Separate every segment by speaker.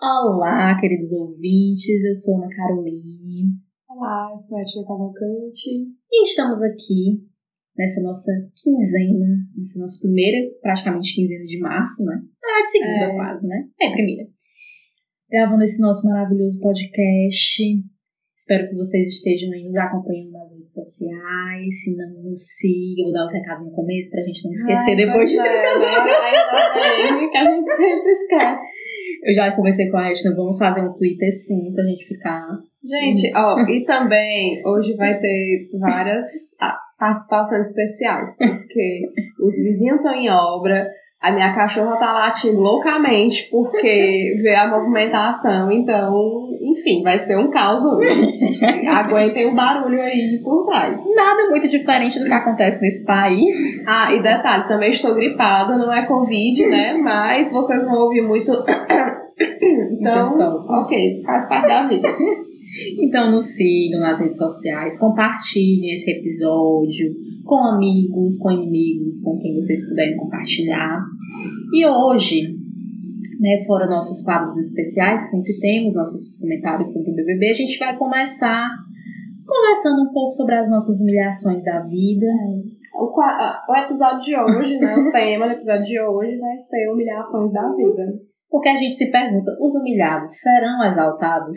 Speaker 1: Olá, queridos ouvintes, eu sou Ana Caroline.
Speaker 2: Olá, eu sou a Tia Cavalcante.
Speaker 1: E estamos aqui nessa nossa quinzena, nessa nossa primeira, praticamente quinzena de março, né? Ah, de segunda
Speaker 2: É.
Speaker 1: quase, né? É, primeira. Gravando esse nosso maravilhoso podcast. Espero que vocês estejam aí nos acompanhando nas redes sociais. Se não, nos sigam. Vou dar os recados no começo pra gente não esquecer
Speaker 2: Ai,
Speaker 1: depois de
Speaker 2: pois é, né? Ainda bem que a gente sempre esquece.
Speaker 1: Eu já conversei com a Etna, vamos fazer um Twitter sim, pra gente ficar.
Speaker 2: Gente, ó, e também hoje vai ter várias participações especiais, porque os vizinhos estão em obra, a minha cachorra tá latindo loucamente porque vê a movimentação, então, enfim, vai ser um caos hoje. Aguentem o barulho aí por trás.
Speaker 1: Nada muito diferente do que acontece nesse país.
Speaker 2: Ah, e detalhe, também estou gripada, não é Covid, né? Mas vocês vão ouvir muito. Então, ok, faz parte da vida.
Speaker 1: Então nos sigam nas redes sociais, compartilhem esse episódio com amigos, com inimigos, com quem vocês puderem compartilhar. E hoje, né, fora nossos quadros especiais, sempre temos nossos comentários sobre o BBB, a gente vai começar conversando um pouco sobre as nossas humilhações da vida.
Speaker 2: O, o episódio de hoje, né? O tema do episódio de hoje vai ser humilhações da vida.
Speaker 1: Porque a gente se pergunta, os humilhados serão exaltados?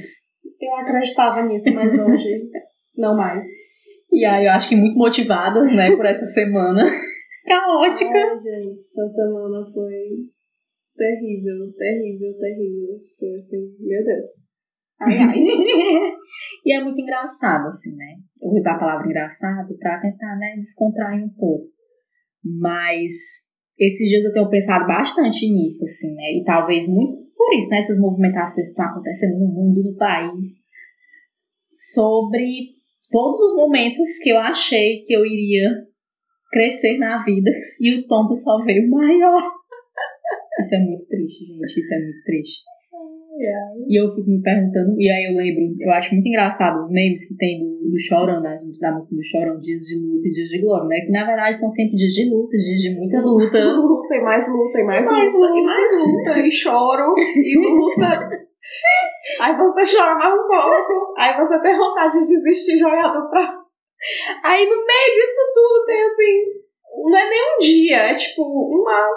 Speaker 2: Eu acreditava nisso, mas hoje não mais.
Speaker 1: E aí eu acho que muito motivadas, né, por essa semana caótica.
Speaker 2: Ai, gente, essa semana foi terrível, terrível, terrível. Foi assim, meu Deus. Ai, ai.
Speaker 1: e é muito engraçado, assim, né? Eu vou usar a palavra engraçado pra tentar, né, descontrair um pouco. Mas esses dias eu tenho pensado bastante nisso, assim, né? E talvez muito por isso, né? Essas movimentações que estão acontecendo no mundo, no país. Sobre todos os momentos que eu achei que eu iria crescer na vida e o tombo só veio maior. Isso é muito triste, gente. Isso é muito triste. E eu fico me perguntando, e aí eu lembro, eu acho muito engraçado os memes que tem do, do Chorão, das, da música do Chorão, dias de luta e dias de glória, né? Que na verdade são sempre dias de luta, dias de muita luta.
Speaker 2: Luta, e mais luta, e mais,
Speaker 1: Mais
Speaker 2: luta, e mais luta, e choro, e luta. Aí você chora mais um pouco, aí você tem vontade de desistir jogado pra. Aí no meio disso tudo tem assim. Não é nem um dia, é tipo uma,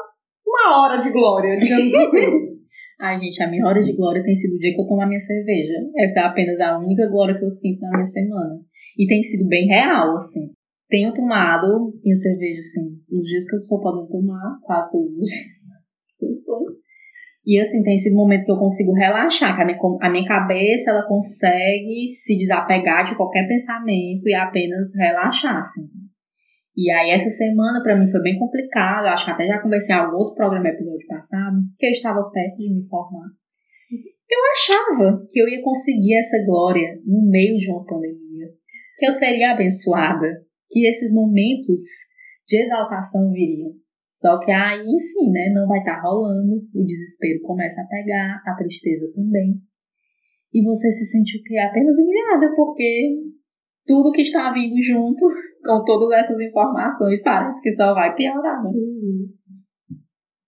Speaker 2: uma hora de glória, digamos assim.
Speaker 1: Ai, gente, a minha hora de glória tem sido o dia que eu tomo a minha cerveja. Essa é apenas a única glória que eu sinto na minha semana. E tem sido bem real, assim. Tenho tomado minha cerveja, assim, nos dias que eu estou podendo tomar, quase todos os dias. Eu sou. E assim, tem sido um momento que eu consigo relaxar, que a minha, a minha cabeça ela consegue se desapegar de qualquer pensamento e apenas relaxar, assim. E aí essa semana pra mim foi bem complicado, eu acho que até já conversei em algum outro programa episódio passado, que eu estava perto de me formar. Eu achava que eu ia conseguir essa glória no meio de uma pandemia, que eu seria abençoada, que esses momentos de exaltação viriam. Só que aí, enfim, né, não vai estar rolando, o desespero começa a pegar, a tristeza também. E você se sente o quê? Apenas humilhada, porque tudo que está vindo junto com todas essas informações parece que só vai piorar, né?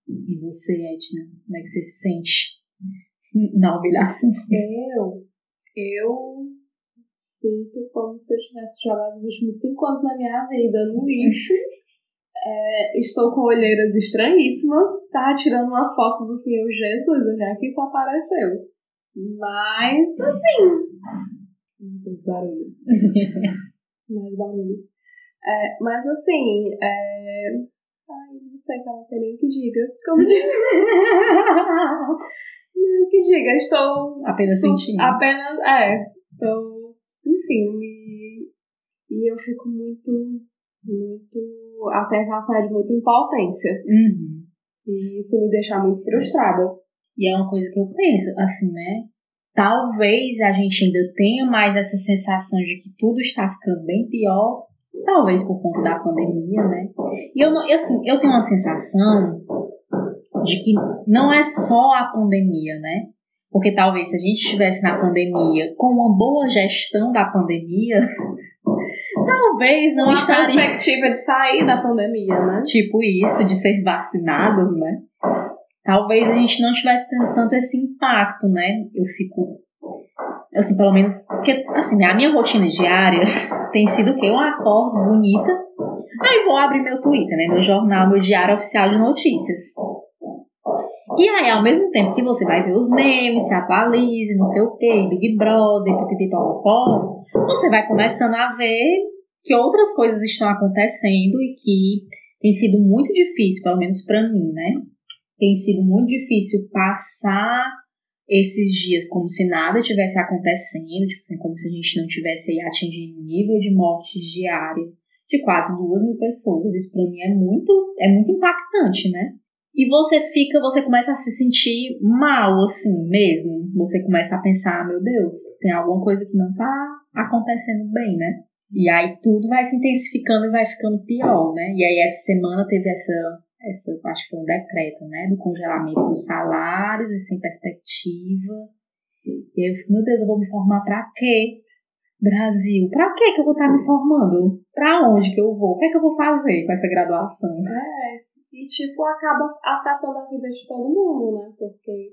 Speaker 1: E você, Edna, como é que você se sente na humilhação?
Speaker 2: Eu, eu sinto como se eu tivesse jogado os últimos cinco anos da minha vida no lixo. É, estou com olheiras estranhíssimas, tá tirando umas fotos assim, eu, Jesus, onde é que isso apareceu? Mas, assim. Muitos barulhos. Mais barulhos. É, mas, assim, é... Ai, não sei, não sei nem o que diga. Como disse. nem o que diga. Estou
Speaker 1: Apenas
Speaker 2: Su-
Speaker 1: sentindo.
Speaker 2: Apenas, é. Então, enfim, me... e eu fico muito, muito, a sensação é de muita impotência.
Speaker 1: Uhum.
Speaker 2: E isso me deixa muito frustrada.
Speaker 1: E é uma coisa que eu penso, assim, né? Talvez a gente ainda tenha mais essa sensação de que tudo está ficando bem pior, talvez por conta da pandemia, né? E eu, não- eu, assim, eu tenho uma sensação de que não é só a pandemia, né? Porque talvez se a gente estivesse na pandemia com uma boa gestão da pandemia, talvez não
Speaker 2: Uma
Speaker 1: estaria
Speaker 2: perspectiva de sair da pandemia, né?
Speaker 1: tipo isso, de ser vacinados, né? talvez a gente não tivesse tanto esse impacto, né? Eu fico assim, pelo menos, porque, assim, a minha rotina diária tem sido que eu acordo bonita, aí vou abrir meu Twitter, né, meu jornal, meu diário oficial de notícias. E aí, ao mesmo tempo que você vai ver os memes, se atualize, não sei o que, Big Brother, pipipipopopó, você vai começando a ver que outras coisas estão acontecendo e que tem sido muito difícil, pelo menos para mim, né? Tem sido muito difícil passar esses dias como se nada tivesse acontecendo, tipo assim, como se a gente não tivesse atingindo nível de morte diária de quase duas mil pessoas. Isso para mim é muito, é muito impactante, né? E você fica, você começa a se sentir mal, assim, mesmo. Você começa a pensar, meu Deus, tem alguma coisa que não tá acontecendo bem, né? E aí tudo vai se intensificando e vai ficando pior, né? E aí essa semana teve essa essa, acho que foi um decreto, né, do congelamento dos salários e sem perspectiva. E eu fico, meu Deus, eu vou me formar para quê? Brasil, para que que eu vou estar me formando? Para onde que eu vou? O que é que eu vou fazer com essa graduação?
Speaker 2: É, e tipo, acaba afetando a vida de todo mundo, né? Porque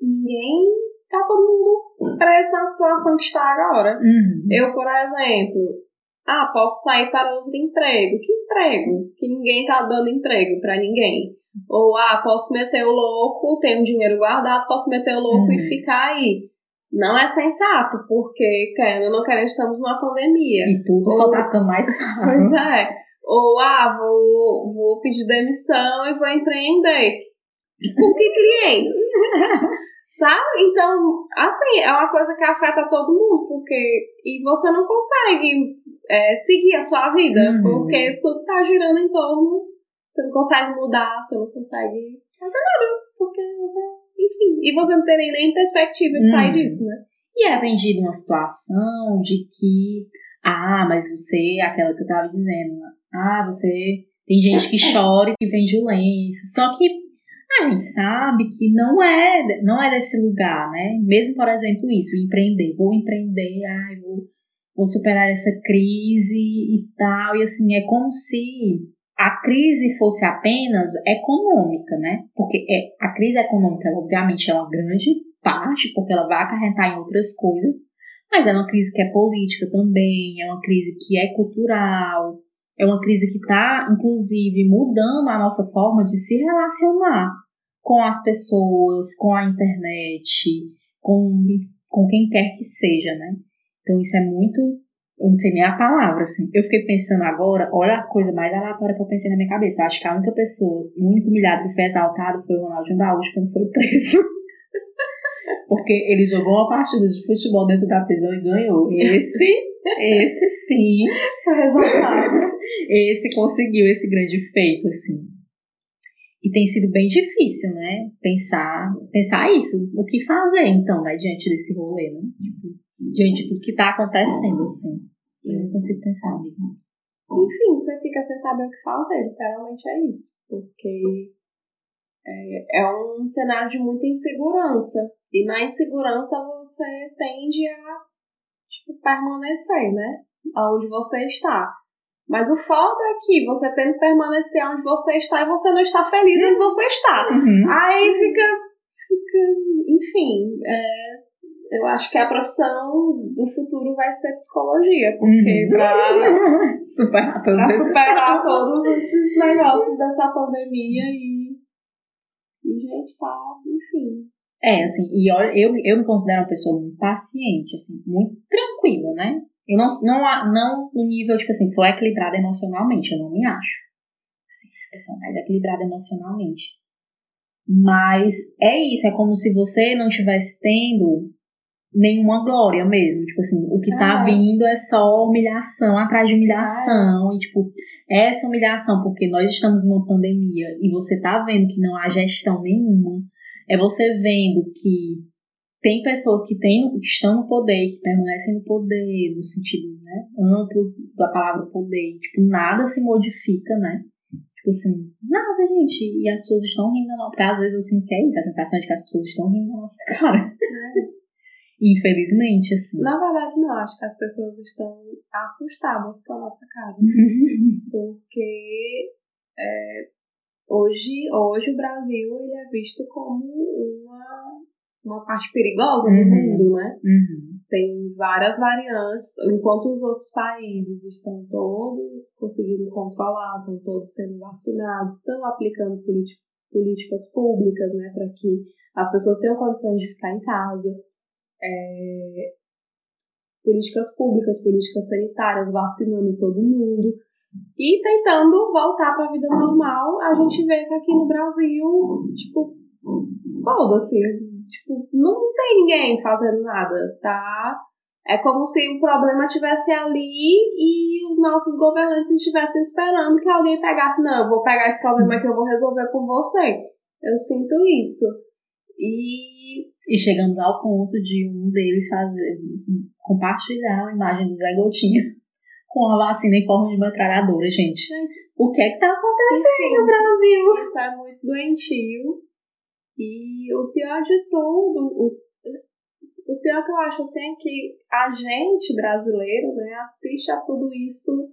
Speaker 2: ninguém tá todo mundo preso na situação que está agora.
Speaker 1: Uhum.
Speaker 2: Eu, por exemplo, ah, posso sair para outro emprego. Que emprego? Que ninguém tá dando emprego para ninguém. Ou, ah, posso meter o louco, tenho dinheiro guardado, posso meter o louco uhum. e ficar aí. Não é sensato, porque, querendo ou não querendo, estamos numa pandemia.
Speaker 1: E tudo ou, só tá ficando mais caro.
Speaker 2: Pois é. Ou, ah, vou, vou pedir demissão e vou empreender. Com que clientes? Sabe? Então, assim, é uma coisa que afeta todo mundo, porque. E você não consegue é, seguir a sua vida, uhum. porque tudo tá girando em torno. Você não consegue mudar, você não consegue fazer nada, porque você. Enfim. E você não tem nem perspectiva de uhum. sair disso, né?
Speaker 1: E é vendido uma situação de que. Ah, mas você, aquela que eu tava dizendo, ah, você. Tem gente que chora e que vende o lenço. Só que a gente sabe que não é, não é desse lugar, né? Mesmo, por exemplo, isso, empreender. Vou empreender, ai, vou, vou superar essa crise e tal. E assim, é como se a crise fosse apenas econômica, né? Porque é, a crise econômica, obviamente, é uma grande parte, porque ela vai acarretar em outras coisas, mas é uma crise que é política também, é uma crise que é cultural, é uma crise que está, inclusive, mudando a nossa forma de se relacionar com as pessoas, com a internet, com, com quem quer que seja, né? Então isso é muito. Eu não sei nem a palavra, assim. Eu fiquei pensando agora, olha a coisa mais aleatória que eu pensei na minha cabeça. Eu acho que a única pessoa, o único humilhado que foi exaltado foi o Ronaldinho Gaúcho quando foi preso. Porque ele jogou uma partida de futebol dentro da prisão e ganhou. Esse, esse sim.
Speaker 2: Resultado.
Speaker 1: Esse conseguiu esse grande feito, assim. E tem sido bem difícil, né? Pensar, pensar isso. O que fazer, então, né? Diante desse rolê, né? Tipo, diante de tudo que tá acontecendo, assim. Eu não consigo pensar, amiga.
Speaker 2: Enfim, você fica sem saber o que fazer. Literalmente é isso. Porque é, é um cenário de muita insegurança. E na insegurança você tende a tipo, permanecer, né? Onde você está. Mas o foda é que você tem que permanecer onde você está e você não está feliz onde você está.
Speaker 1: Uhum.
Speaker 2: Aí fica, fica enfim, é, eu acho que a profissão do futuro vai ser psicologia, porque
Speaker 1: uhum. superar,
Speaker 2: pra superar todos esses negócios dessa pandemia e, e gente tá, enfim.
Speaker 1: É, assim, e olha, eu, eu me considero uma pessoa muito paciente, assim, muito tranquila, né? Eu não, não, não no nível, tipo assim, sou equilibrada emocionalmente, eu não me acho. Assim, a pessoa mais equilibrada emocionalmente. Mas é isso, é como se você não estivesse tendo nenhuma glória mesmo. Tipo assim, o que tá ah. vindo é só humilhação atrás de humilhação. Ah. E, tipo, essa humilhação, porque nós estamos numa pandemia e você tá vendo que não há gestão nenhuma é você vendo que tem pessoas que, têm, que estão no poder, que permanecem no poder, no sentido né, amplo da palavra poder, tipo, nada se modifica, né? Tipo assim, nada, gente. E as pessoas estão rindo da nossa cara. Às vezes eu sinto que é isso, a sensação de que as pessoas estão rindo nossa cara. É. Infelizmente, assim.
Speaker 2: Na verdade, não. Acho que as pessoas estão assustadas com a nossa cara. Porque é, hoje, hoje o Brasil ele é visto como uma, uma parte perigosa do mundo, né?
Speaker 1: Uhum.
Speaker 2: Tem várias variantes, enquanto os outros países estão todos conseguindo controlar, estão todos sendo vacinados, estão aplicando políticas públicas, né, para que as pessoas tenham condições de ficar em casa. É, políticas públicas, políticas sanitárias, vacinando todo mundo e tentando voltar para a vida normal. A gente vê que aqui no Brasil, tipo, foda-se, tipo, não tem ninguém fazendo nada, tá? É como se o problema estivesse ali e os nossos governantes estivessem esperando que alguém pegasse. Não, eu vou pegar esse problema que eu vou resolver por você. Eu sinto isso. E.
Speaker 1: E chegamos ao ponto de um deles fazer compartilhar a imagem do Zé Gotinha com a vacina em forma de metralhadora, gente. O que é que tá acontecendo no Brasil?
Speaker 2: Isso é muito doentio. E o pior de tudo, o, o pior que eu acho assim é que a gente brasileiro, né, assiste a tudo isso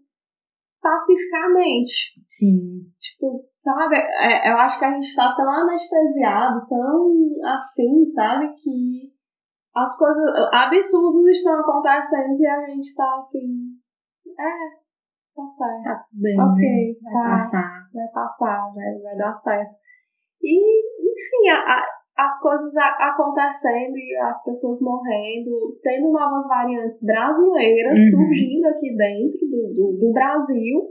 Speaker 2: pacificamente.
Speaker 1: Sim.
Speaker 2: Tipo, sabe? É, eu acho que a gente tá tão anestesiado, tão assim, sabe? Que as coisas absurdas estão acontecendo e a gente tá assim. É, tá certo.
Speaker 1: Tá tudo bem.
Speaker 2: Ok,
Speaker 1: né? vai
Speaker 2: tá.
Speaker 1: passar.
Speaker 2: Vai passar, vai, vai dar certo. E, enfim, a, a, as coisas acontecendo e as pessoas morrendo, tendo novas variantes brasileiras
Speaker 1: Uhum.
Speaker 2: surgindo aqui dentro do, do, do Brasil,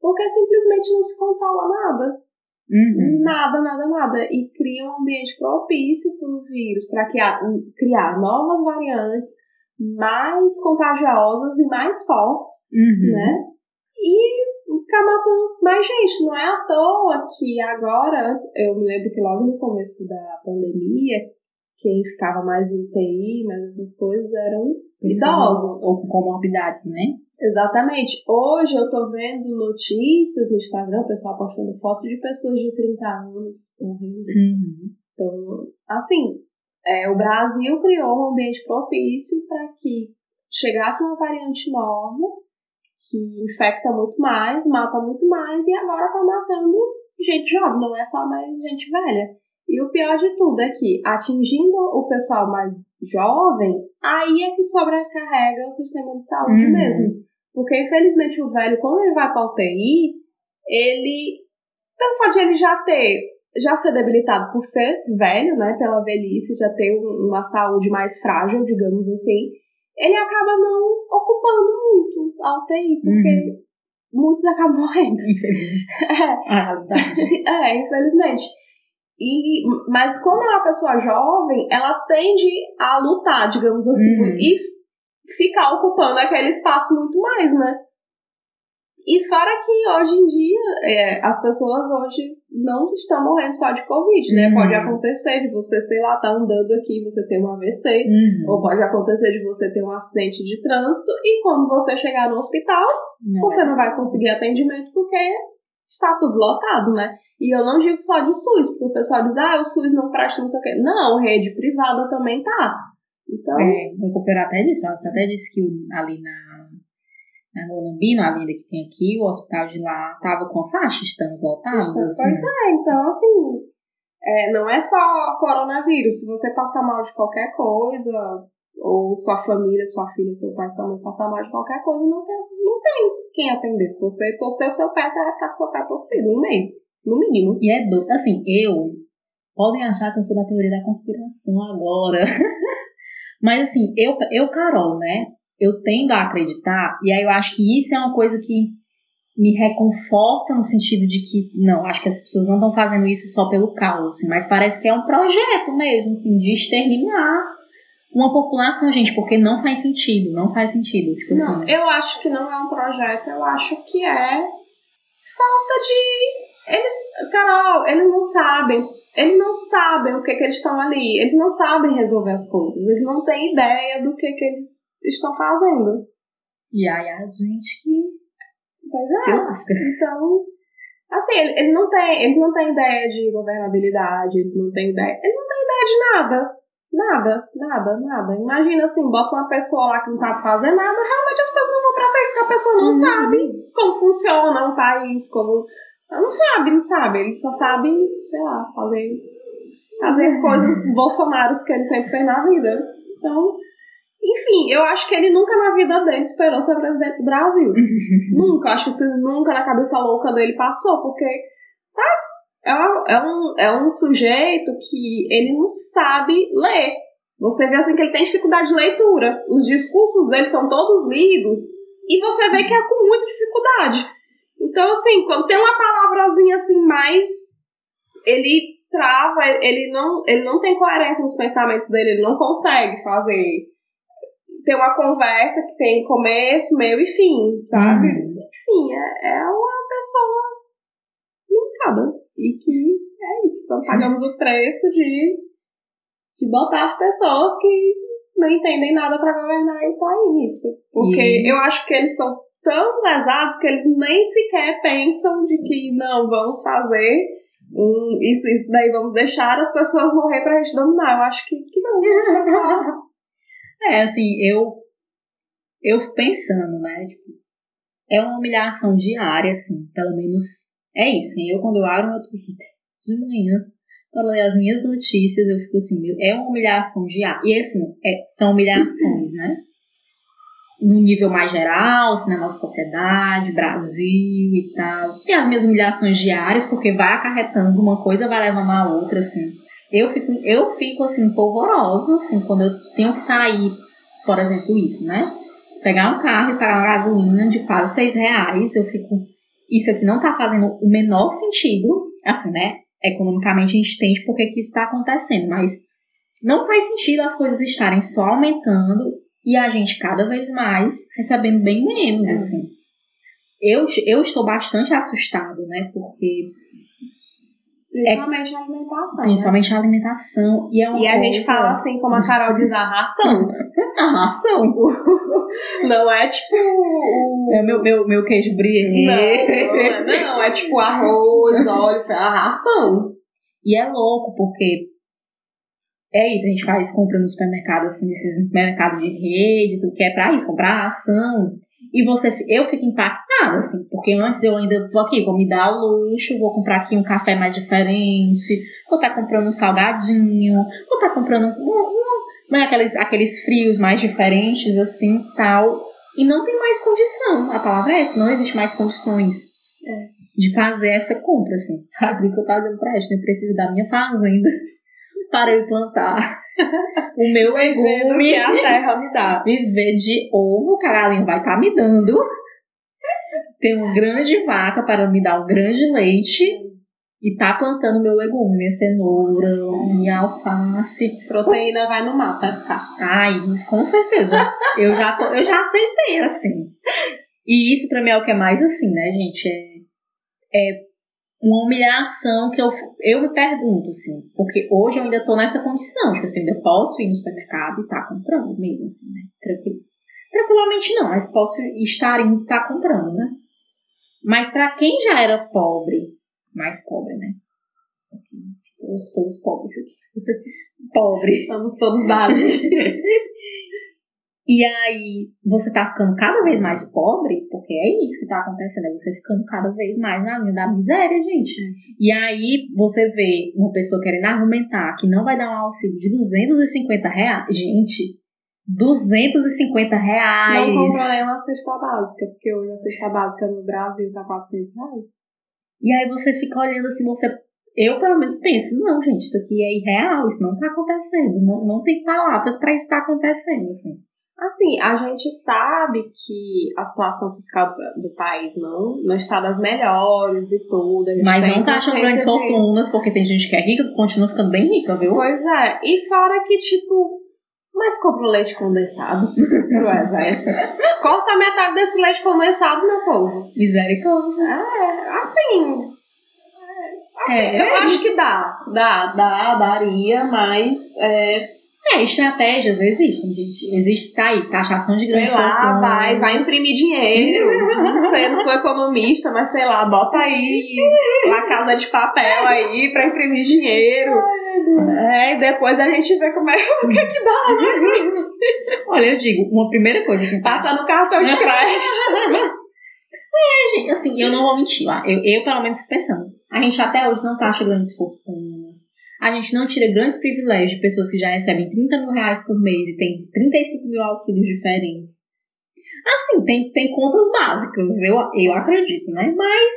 Speaker 2: porque simplesmente não se controla nada.
Speaker 1: Uhum.
Speaker 2: Nada, nada, nada. E cria um ambiente propício para o vírus, para criar, criar novas variantes mais contagiosas e mais fortes,
Speaker 1: Uhum.
Speaker 2: né? E ficar matando mais gente. Não é à toa que agora, antes, eu me lembro que logo no começo da pandemia, quem ficava mais em UTI, mais essas coisas, eram idosos.
Speaker 1: Ou com comorbidades, né?
Speaker 2: Exatamente. Hoje eu tô vendo notícias no Instagram, o pessoal postando fotos de pessoas de 30 anos morrendo.
Speaker 1: Uhum.
Speaker 2: Então, assim, é, o Brasil criou um ambiente propício para que chegasse uma variante nova, que infecta muito mais, mata muito mais, e agora tá matando gente jovem, não é só mais gente velha. E o pior de tudo é que, atingindo o pessoal mais jovem, aí é que sobrecarrega o sistema de saúde
Speaker 1: Uhum.
Speaker 2: mesmo. Porque, infelizmente, o velho, quando ele vai pra UTI, ele. Pelo fato de ele já ter. Já ser debilitado por ser velho, né? Pela velhice, já ter um- uma saúde mais frágil, digamos assim, ele acaba não ocupando muito a UTI, porque muitos acabam morrendo.
Speaker 1: Infelizmente.
Speaker 2: É,
Speaker 1: A realidade.
Speaker 2: é, infelizmente. E, mas quando é uma pessoa jovem, ela tende a lutar, digamos assim,
Speaker 1: Uhum.
Speaker 2: e ficar ocupando aquele espaço muito mais, né? E fora que hoje em dia, é, as pessoas hoje não estão morrendo só de Covid, né?
Speaker 1: Uhum.
Speaker 2: Pode acontecer de você, sei lá, tá andando aqui, você ter um AVC,
Speaker 1: Uhum.
Speaker 2: ou pode acontecer de você ter um acidente de trânsito, e quando você chegar no hospital,
Speaker 1: Não
Speaker 2: você não vai conseguir atendimento porque está tudo lotado, né? E eu não digo só de SUS, porque o pessoal diz, ah, o SUS não presta, não sei o quê. Não, rede privada também tá. Então,
Speaker 1: É, companheiro até disse, ó, você até disse que ali na, na Morumbi, na avenida que tem aqui, o hospital de lá tava com a faixa, estamos lotados,
Speaker 2: Então,
Speaker 1: assim.
Speaker 2: pois é, então assim, é, não é só coronavírus. Se você passar mal de qualquer coisa, ou sua família, sua filha, seu pai, sua mãe passar mal de qualquer coisa, não tem, não tem quem atender. Se você torcer o seu pé, você vai ficar com seu pé torcido um mês, no mínimo.
Speaker 1: E é do... Assim, eu... Podem achar que eu sou da teoria da conspiração agora. Mas assim, eu, eu, Carol, né? Eu tendo a acreditar, e aí eu acho que isso é uma coisa que me reconforta no sentido de que, não, acho que as pessoas não estão fazendo isso só pelo caos, assim, mas parece que é um projeto mesmo, assim, de exterminar uma população, gente, porque não faz sentido, não faz sentido. Tipo
Speaker 2: Não,
Speaker 1: assim.
Speaker 2: eu acho que não é um projeto, eu acho que é falta de. Eles, Carol, eles não sabem. Eles não sabem o que, que eles estão ali. Eles não sabem resolver as coisas. Eles não têm ideia do que, que eles estão fazendo.
Speaker 1: E aí a gente que
Speaker 2: Pois
Speaker 1: se
Speaker 2: é.
Speaker 1: lasca.
Speaker 2: Então, assim, ele- eles não têm, eles não têm ideia de governabilidade, eles não têm ideia. Eles não têm ideia de nada. Nada, nada, nada. Imagina assim, bota uma pessoa lá que não sabe fazer nada, realmente as coisas não vão pra frente, porque a pessoa não
Speaker 1: Uhum.
Speaker 2: sabe como funciona um país, como não sabe, não sabe. Eles só sabem, sei lá, fazer, fazer coisas bolsonaros que ele sempre fez na vida. Então, enfim, eu acho que ele nunca na vida dele esperou ser presidente do Brasil. nunca. Acho que isso nunca na cabeça louca dele passou, porque, sabe? É, é, um, é um sujeito que ele não sabe ler. Você vê assim que ele tem dificuldade de leitura. Os discursos dele são todos lidos e você vê que é com muita dificuldade. Então, assim, quando tem uma palavrazinha assim mais. Ele trava, ele não, ele não tem coerência nos pensamentos dele, ele não consegue fazer. Ter uma conversa que tem começo, meio e fim, sabe? Uhum. Enfim, é, é uma pessoa limitada. E que é isso. Então pagamos o preço de, de botar pessoas que não entendem nada para governar e tá isso. Porque e... eu acho que eles são tão lesados que eles nem sequer pensam de que não, vamos fazer um, isso, isso daí, vamos deixar as pessoas morrer pra gente dominar. Eu acho que, que não.
Speaker 1: é, assim, eu eu pensando, né, tipo, é uma humilhação diária, assim, pelo menos é isso, assim, eu quando eu abro meu Twitter de manhã para ler as minhas notícias, eu fico assim, é uma humilhação diária. E assim, é, são humilhações, né? No nível mais geral, assim, na nossa sociedade, Brasil e tal. Tem as minhas humilhações diárias, porque vai acarretando uma coisa, vai levando a outra, assim. Eu fico, eu fico assim, polvorosa, assim, quando eu tenho que sair, por exemplo, isso, né? Pegar um carro e pagar uma gasolina de quase seis reais, eu fico isso aqui não está fazendo o menor sentido, assim, né? Economicamente a gente entende porque que isso está acontecendo, mas não faz sentido as coisas estarem só aumentando e a gente cada vez mais recebendo bem menos, é. assim. Eu, eu estou bastante assustada, né? Porque
Speaker 2: Principalmente é, a alimentação.
Speaker 1: Principalmente né? a alimentação. E, é
Speaker 2: e a gente fala assim, como a Carol diz, a ração.
Speaker 1: a ração.
Speaker 2: Não é tipo.
Speaker 1: É meu, meu, meu queijo brie.
Speaker 2: Não, não, é, não, é tipo arroz, óleo, a ração.
Speaker 1: E é louco, porque é isso, a gente faz compra no supermercado, assim, nesses mercados de rede, tudo que é pra isso, comprar ração. E você, eu fico impactada, assim, porque antes eu ainda vou aqui, vou me dar o luxo, vou comprar aqui um café mais diferente, vou estar tá comprando um salgadinho, vou estar tá comprando um, um, né, aqueles, aqueles frios mais diferentes, assim, tal. E não tem mais condição, a palavra é essa, não existe mais condições é. de fazer essa compra, assim. Por isso que eu tava dizendo pra gente, eu preciso da minha fazenda para eu plantar o meu legume.
Speaker 2: que a terra me dá.
Speaker 1: Viver de ovo que a galinha vai estar tá me dando. Ter uma grande vaca para me dar um grande leite. E tá plantando meu legume, minha cenoura, minha alface.
Speaker 2: Proteína vai no mar pescar.
Speaker 1: Ai, com certeza. eu, já tô, eu já aceitei, assim. E isso pra mim é o que é mais assim, né, gente? É, é uma humilhação que eu, eu me pergunto, assim, porque hoje eu ainda tô nessa condição, tipo assim, eu posso ir no supermercado e tá comprando mesmo, assim, né? Tranquilo. Tranquilamente não, mas posso estar indo e tá comprando, né? Mas para quem já era pobre, mais pobre, né? Todos, todos pobres aqui. pobre.
Speaker 2: Somos todos dados.
Speaker 1: E aí você tá ficando cada vez mais pobre, porque é isso que tá acontecendo, é você ficando cada vez mais na linha da miséria, gente. E aí você vê uma pessoa querendo argumentar que não vai dar um auxílio de 250 reais. Gente, 250 reais.
Speaker 2: Não compra nem uma cesta básica, porque hoje a cesta básica no Brasil tá 400 reais.
Speaker 1: E aí você fica olhando assim, você. Eu, pelo menos, penso, não, gente, isso aqui é irreal, isso não tá acontecendo. Não, não tem palavras para isso estar tá acontecendo, assim.
Speaker 2: Assim, a gente sabe que a situação fiscal do, país não, não está das melhores e tudo.
Speaker 1: Mas não tá achando grandes fortunas, porque tem gente que é rica que continua ficando bem rica, viu?
Speaker 2: Pois é. E fora que, tipo, mas compra o leite condensado pro exército. Corta metade desse leite condensado, meu povo.
Speaker 1: Misericórdia.
Speaker 2: É, assim. É, assim, é. eu acho que dá. Dá, dá, daria, mas. É,
Speaker 1: é, estratégias existem, gente. Existe, tá aí, taxação de grandes
Speaker 2: Sei lá, vai, vai imprimir dinheiro. não sei, não sou economista, mas sei lá, bota aí uma casa de papel aí pra imprimir dinheiro. É, e depois a gente vê como é o que, que dá, né,
Speaker 1: Olha, eu digo, uma primeira coisa assim.
Speaker 2: Passa no cartão de crédito.
Speaker 1: É, gente, assim, eu não vou mentir. Eu, eu pelo menos fico pensando. A gente até hoje não taxa grandes fortunas. A gente não tira grandes privilégios de pessoas que já recebem 30 mil reais por mês e tem 35 mil auxílios diferentes. Assim, tem, tem contas básicas, eu, eu acredito, né? Mas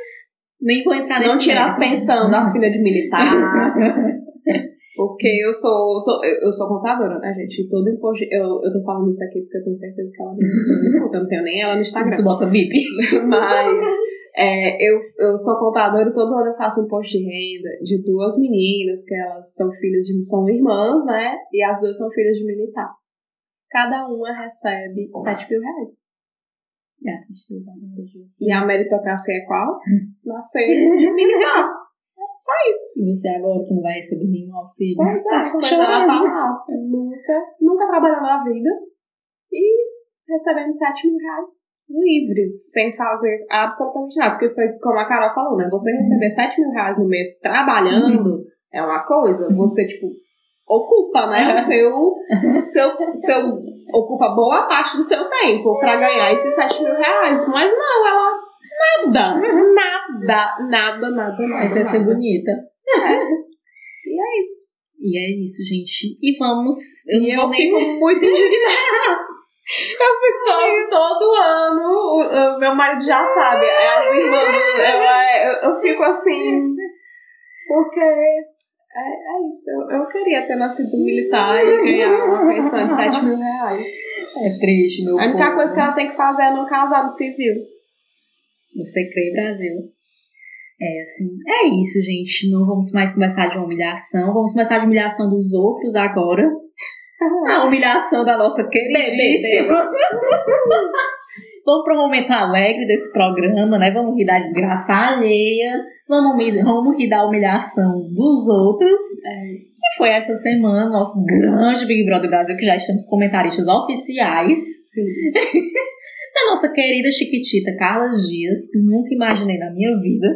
Speaker 1: nem vou entrar nesse
Speaker 2: Não tirar as pensão das filhas de militar. Porque eu sou, tô- eu eu sou contadora, né, gente? Todo imposto. Eu, eu tô falando isso aqui porque eu tenho certeza que ela não escuta, eu não tenho nem ela no Instagram.
Speaker 1: Tu bota VIP.
Speaker 2: Mas é, eu, eu sou contadora e todo ano eu faço imposto de renda de duas meninas, que elas são filhas de. são irmãs, né? E as duas são filhas de militar. Cada uma recebe 7 mil reais. E a meritocracia é qual? Nascer de militar. Só isso.
Speaker 1: E você agora que não vai receber nenhum auxílio.
Speaker 2: Pois é,
Speaker 1: Tá chorando.
Speaker 2: ela tá lá. Nunca, nunca trabalhou na vida. E recebendo 7 mil reais livres, sem fazer absolutamente nada. Porque foi como a Carol falou, né? Você receber 7 mil reais no mês trabalhando é uma coisa. Você, tipo, ocupa, né? O seu, o seu, o seu. Ocupa boa parte do seu tempo pra ganhar esses 7 mil reais. Mas não, ela. Nada, nada, nada, nada, nada.
Speaker 1: vai ser
Speaker 2: nada.
Speaker 1: bonita.
Speaker 2: E é isso.
Speaker 1: E é isso, gente. E vamos. Eu
Speaker 2: E eu fico muito indignada. Eu fico todo, todo ano, o, o meu marido já sabe, é as irmãs, eu, eu, eu fico assim, porque é, é isso, eu, eu queria ter nascido militar e ganhar uma pensão de 7 mil reais.
Speaker 1: É triste, meu
Speaker 2: A única
Speaker 1: povo.
Speaker 2: coisa que ela tem que fazer é não casar no civil.
Speaker 1: Você crê, Brasil. É assim. É isso, gente. Não vamos mais conversar de uma humilhação. Vamos começar de humilhação dos outros agora. A humilhação da nossa queridíssima. Vamos para um momento alegre desse programa, né? Vamos rir da desgraça alheia. Vamos, rir- vamos rir da humilhação dos outros. Que foi essa semana, nosso grande Big Brother Brasil, que já estamos comentaristas oficiais.
Speaker 2: Sim.
Speaker 1: da nossa querida Chiquitita Carla Dias, que nunca imaginei na minha vida,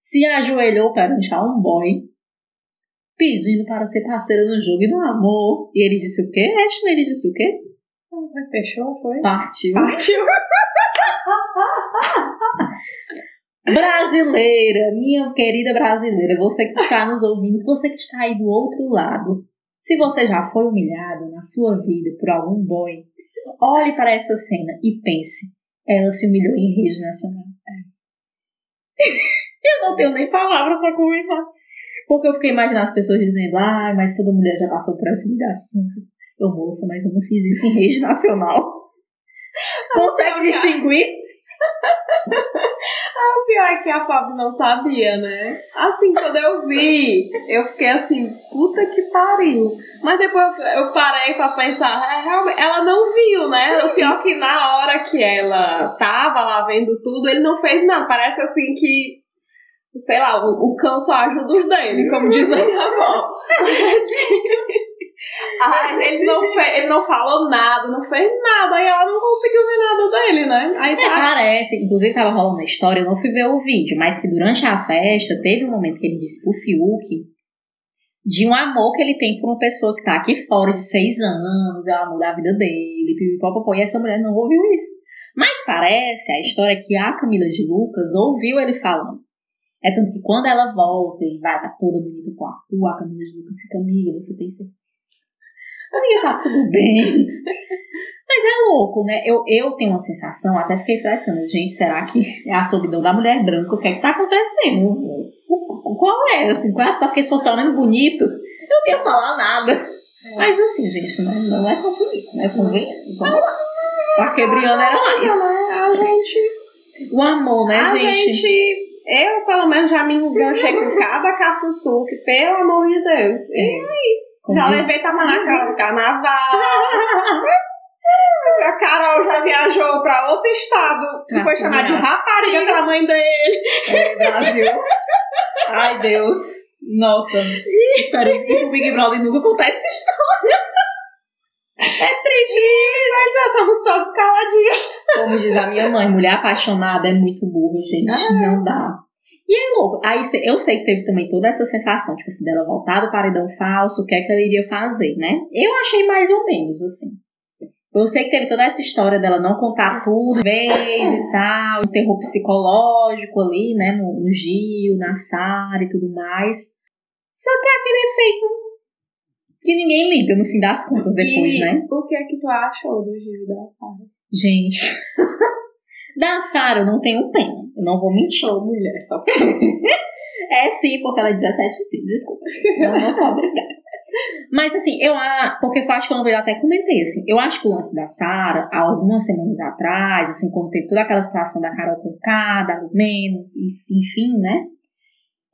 Speaker 1: se ajoelhou perante a um boy, pedindo para ser parceiro no jogo e no amor. E ele disse o quê? Ashton, ele disse o quê?
Speaker 2: Fechou, foi?
Speaker 1: Partiu.
Speaker 2: Partiu.
Speaker 1: Brasileira, minha querida brasileira, você que está nos ouvindo, você que está aí do outro lado, se você já foi humilhado na sua vida por algum boy, olhe para essa cena e pense, ela se humilhou em rede nacional. Eu não tenho nem palavras para comentar. Porque eu fiquei imaginando as pessoas dizendo, ai, mas toda mulher já passou por essa humilhação. Eu, moça, mas eu não fiz isso em rede nacional. Consegue distinguir?
Speaker 2: O pior é que a Fábio não sabia, né? Assim, quando eu vi, eu fiquei assim, puta que pariu. Mas depois eu- eu parei pra pensar, é, realmente, ela não viu, né? O pior é que na hora que ela tava lá vendo tudo, ele não fez nada. Parece assim que, sei lá, o, o cão só ajuda os dele, como diz a minha avó. Parece que- Ai, ele não, fez, ele não falou nada, não fez nada, e ela não conseguiu ver nada dele, né? Aí
Speaker 1: É,
Speaker 2: tá.
Speaker 1: parece, inclusive tava rolando a história, eu não fui ver o vídeo, mas que durante a festa teve um momento que ele disse pro Fiuk de um amor que ele tem por uma pessoa que tá aqui fora de seis anos, é o amor da vida dele, pipipopopó, e essa mulher não ouviu isso. Mas parece, a história é que a Camila de Lucas ouviu ele falando. É tanto que quando ela volta e vai estar toda bonita com Arthur, a Camila de Lucas fica, amiga, você tem certeza? Amiga, tá tudo bem. Mas é louco, né? Eu, eu tenho uma sensação, até fiquei pensando, gente, será que é a solidão da mulher branca? O que é que tá acontecendo? Qual é? Assim, qual é? Só porque se fosse pelo menos bonito, eu não ia falar nada. Mas assim, gente, não, não é tão bonito, né? Convenhamos. Lá. A Quebriana era mais.
Speaker 2: né? A gente
Speaker 1: O amor, né,
Speaker 2: a
Speaker 1: gente?
Speaker 2: gente... Eu, pelo menos, já me enganchei com cada cafuçu, que pelo amor de Deus. E é isso.
Speaker 1: Como
Speaker 2: já
Speaker 1: diz-
Speaker 2: levei tapa na cara do carnaval. A Carol já viajou pra outro estado. E foi chamada de rapariga pela mãe dele.
Speaker 1: É, Brasil. Ai, Deus. Nossa. Espero que pro Big Brother nunca contar essa história. É triste.
Speaker 2: Mas somos todos caladinhos.
Speaker 1: Como diz a minha mãe, mulher apaixonada é muito burra, gente. Não dá. E é louco. Aí eu sei que teve também toda essa sensação, tipo assim, dela voltar do paredão falso, o que é que ela iria fazer, né? Eu achei mais ou menos, assim. Eu sei que teve toda essa história dela não contar tudo, vez e tal, um terror psicológico ali, né, no, no Gil, na Sara e tudo mais. Só que é aquele efeito que ninguém liga no fim das contas depois,
Speaker 2: e
Speaker 1: né?
Speaker 2: O que é que tu achou do Gil da Sara?
Speaker 1: Gente, da Sara eu não tenho pena, eu não vou mentir.
Speaker 2: Sou mulher, só
Speaker 1: É sim, porque ela é 17 sim, desculpa. Não, não sou obrigada. Mas assim, eu porque eu acho que eu até comentei, assim, eu acho que o lance da Sara, há algumas semanas atrás, assim, quando teve toda aquela situação da Carol com K, da Menos, enfim, né?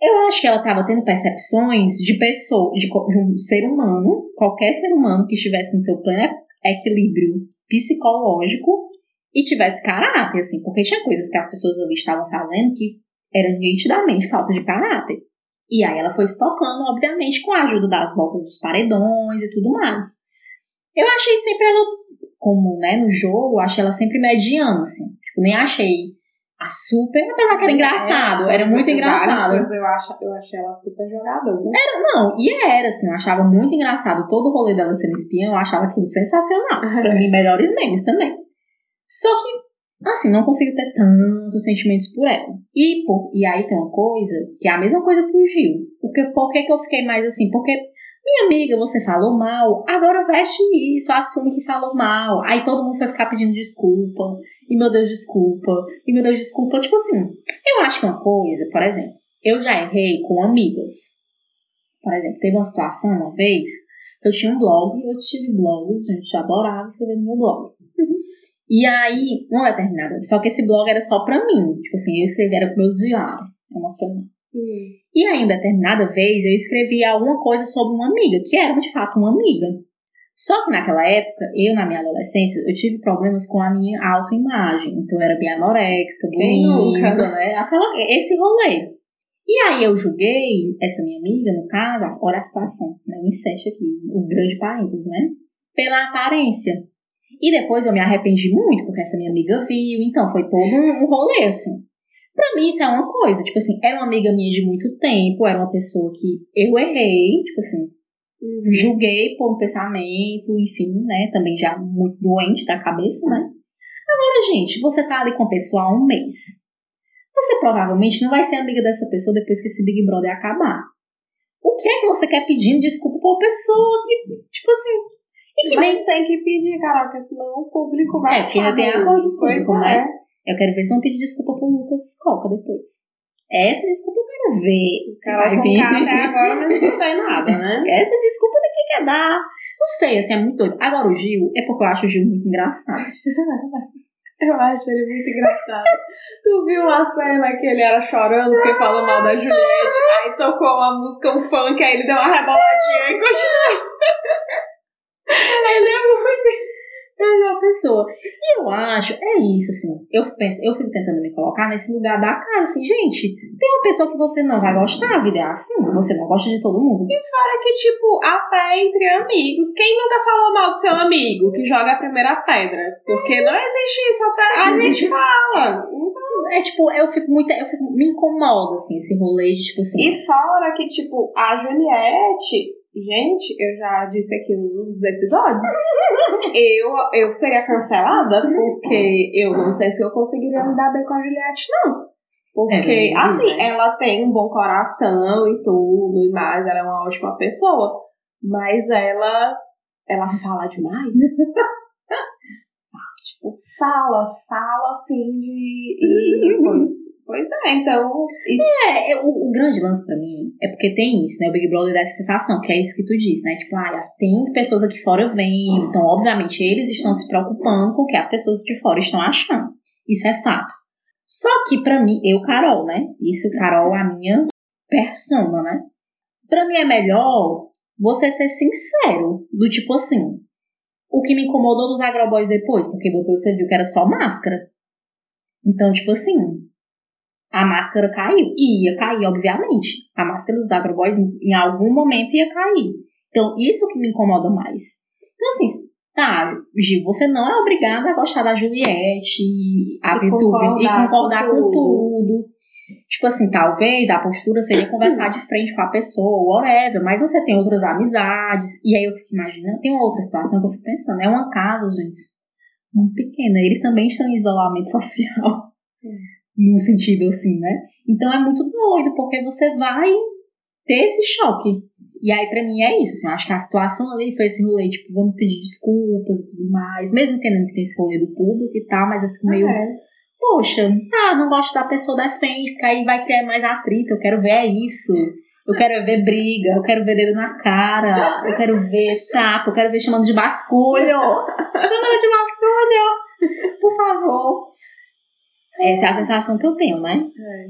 Speaker 1: Eu acho que ela estava tendo percepções de pessoa, de, de um ser humano, qualquer ser humano que estivesse no seu pleno equilíbrio psicológico e tivesse caráter, assim, porque tinha coisas que as pessoas ali estavam fazendo que era nitidamente falta de caráter. E aí ela foi se tocando, obviamente, com a ajuda das voltas dos paredões e tudo mais. Eu achei sempre ela, como né, no jogo, achei ela sempre mediana, assim. Tipo, nem achei a super, apesar que era engraçado,
Speaker 2: É,
Speaker 1: era muito
Speaker 2: várias
Speaker 1: engraçado.
Speaker 2: coisas Eu, acho, eu achei ela super jogadora.
Speaker 1: Era, não, e era, assim, eu achava muito engraçado. Todo o rolê dela sendo espiã, eu achava aquilo sensacional. Pra mim, melhores memes também. Só que, assim, não consigo ter tantos sentimentos por ela. E, por, e aí tem uma coisa, que é a mesma coisa pro Gil. Porque, por que que eu fiquei mais assim? Porque, minha amiga, você falou mal, agora veste isso, assume que falou mal. Aí todo mundo vai ficar pedindo desculpa. E meu Deus, desculpa. E meu Deus, desculpa. Tipo assim, eu acho que uma coisa, por exemplo, eu já errei com amigas. Por exemplo, teve uma situação uma vez que eu tinha um blog, eu tive blogs, gente, eu adorava escrever no meu blog. E aí, uma determinada, só que esse blog era só pra mim. Tipo assim, eu escrevia era pro meu diário emocional.
Speaker 2: Hum.
Speaker 1: E aí, uma determinada vez, eu escrevi alguma coisa sobre uma amiga, que era de fato uma amiga. Só que naquela época, eu na minha adolescência, eu tive problemas com a minha autoimagem. Então eu era bem anorexica, bulímica,
Speaker 2: nunca?
Speaker 1: né? Aquela, esse rolê. E aí eu julguei essa minha amiga, no caso, olha a situação, né? O incesto aqui, o grande parênteses, né? Pela aparência. E depois eu me arrependi muito, porque essa minha amiga viu, então foi todo um rolê, assim. Pra mim isso é uma coisa, tipo assim, era uma amiga minha de muito tempo, era uma pessoa que eu errei, tipo assim,
Speaker 2: Uhum.
Speaker 1: julguei por um pensamento, enfim, né? Também já muito doente da cabeça, né? Agora, gente, você tá ali com a pessoa há um mês. Você provavelmente não vai ser amiga dessa pessoa depois que esse Big Brother acabar. O que é que você quer pedindo desculpa pra uma pessoa que, tipo assim, e que nem.
Speaker 2: Mas tem que pedir, Carol, porque senão o público vai
Speaker 1: É, porque ainda tem do
Speaker 2: Pois
Speaker 1: público,
Speaker 2: é.
Speaker 1: Eu quero ver se vão pedir desculpa pro Lucas Coca depois. Essa desculpa eu quero ver.
Speaker 2: Carol
Speaker 1: vai vir.
Speaker 2: Até agora, mas não tem nada, né?
Speaker 1: Essa desculpa daqui quer dar. Não sei, assim, é muito doido. Agora o Gil, é porque eu acho o Gil muito engraçado.
Speaker 2: Eu acho ele muito engraçado. tu viu a cena que ele era chorando porque falou mal da Juliette? Aí tocou uma música, um funk, aí ele deu uma reboladinha e continuou.
Speaker 1: Ele é muito. É uma pessoa. E eu acho, é isso, assim. Eu, penso, eu fico tentando me colocar nesse lugar da casa, assim, gente. Tem uma pessoa que você não vai gostar, a vida é assim. Você não gosta de todo mundo.
Speaker 2: Fora que, tipo, até entre amigos, quem nunca falou mal do seu amigo que joga a primeira pedra? Porque não existe isso, até a gente fala.
Speaker 1: É tipo, eu fico muito. Eu fico, me incomoda, assim, esse rolê de, tipo assim.
Speaker 2: E fora que, tipo, a Juliette, gente, eu já disse aqui num dos episódios, eu, eu seria cancelada porque eu não sei se eu conseguiria me dar bem com a Juliette, não. Porque,
Speaker 1: É verdade,
Speaker 2: assim,
Speaker 1: né?
Speaker 2: ela tem um bom coração e tudo, e mais, ela é uma ótima pessoa, mas ela, ela fala demais. tipo, fala, fala assim de. E, pois, é, então.
Speaker 1: É, é, o, o grande lance pra mim é porque tem isso, né? O Big Brother dá essa sensação, que é isso que tu diz, né? Tipo, ah, tem pessoas aqui fora vendo, então, obviamente, eles estão se preocupando com o que as pessoas de fora estão achando. Isso é fato. Só que pra mim, eu, Carol, né? Isso, Carol, a minha persona, né? Pra mim é melhor você ser sincero, do tipo assim, o que me incomodou dos agroboys depois, porque depois você viu que era só máscara. Então, tipo assim, a máscara caiu. E ia cair, obviamente. A máscara dos agroboys em, algum momento ia cair. Então, isso que me incomoda mais. Então, assim, tá, Gil, você não é obrigada a gostar da Juliette, a
Speaker 2: E
Speaker 1: VTube e
Speaker 2: concordar
Speaker 1: concordar
Speaker 2: com
Speaker 1: com tudo. Tipo assim, talvez a postura seria conversar de frente com a pessoa, whatever, mas você tem outras amizades, e aí eu fico imaginando, tem uma outra situação que eu fico pensando, é uma casa, gente, muito pequena, eles também estão em isolamento social, num sentido assim, né? Então é muito doido, porque você vai ter esse choque. E aí, pra mim, é isso. Assim, eu acho que a situação ali foi esse rolê, tipo, vamos pedir desculpas e tudo mais. Mesmo entendendo que tem esse rolê do público e tal, mas eu fico meio.
Speaker 2: É.
Speaker 1: Poxa, ah, não gosto da pessoa defende, porque aí vai criar mais atrito. Eu quero ver é isso. Eu quero ver briga, eu quero ver dedo na cara, eu quero ver tapa, eu quero ver chamando de basculho. chamando de basculho! Por favor. Essa é a sensação que eu tenho, né?
Speaker 2: É.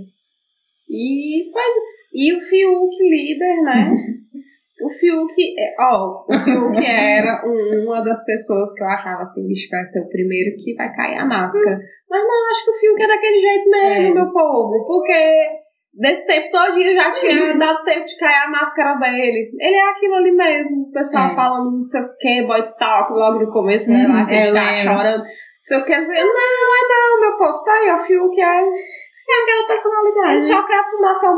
Speaker 2: E, pois, e o Fiuk líder, né? o Fiuk, é, ó, o Fiuk era um- uma das pessoas que eu achava assim, bicho, vai ser o primeiro que vai cair a máscara. Mas não, acho que o Fiuk é daquele jeito mesmo,
Speaker 1: É.
Speaker 2: meu povo, porque desse tempo todinho já tinha dado tempo de cair a máscara dele. Ele é aquilo ali mesmo, o pessoal
Speaker 1: É.
Speaker 2: falando não sei o que, boy talk, logo no começo, né,
Speaker 1: Uhum,
Speaker 2: lá que ele tá chorando. Se eu quer dizer, não, é não, meu povo, tá aí, ó, Fiuk é
Speaker 1: É aquela personalidade.
Speaker 2: ele só quer fumar seu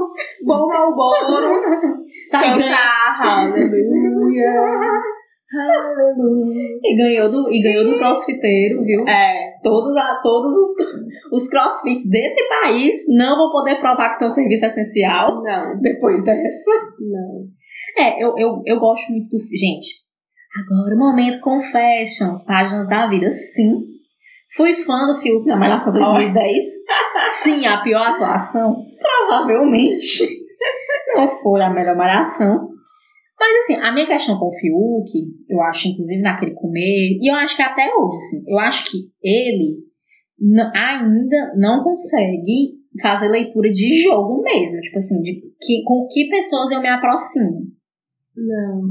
Speaker 2: bom malboro,
Speaker 1: Tá, e, ganha-
Speaker 2: cantar aleluia,
Speaker 1: e ganhou do, e ganhou do crossfiteiro, viu?
Speaker 2: É,
Speaker 1: Todos, todos os, os crossfits desse país não vão poder provar que são serviço essencial
Speaker 2: não,
Speaker 1: depois dessa.
Speaker 2: não.
Speaker 1: É, eu, eu, eu gosto muito do. Gente, agora o momento confessions, páginas da vida. Sim. Fui fã do Fiuk na Malhação 2010. Sim, a pior atuação. Provavelmente. Não foi a melhor malhação. Mas assim, a minha questão com o Fiuk, eu acho, inclusive, naquele comer, e eu acho que até hoje, assim, eu acho que ele ainda não consegue fazer leitura de jogo mesmo. Tipo assim, de que, com que pessoas eu me aproximo.
Speaker 2: Não.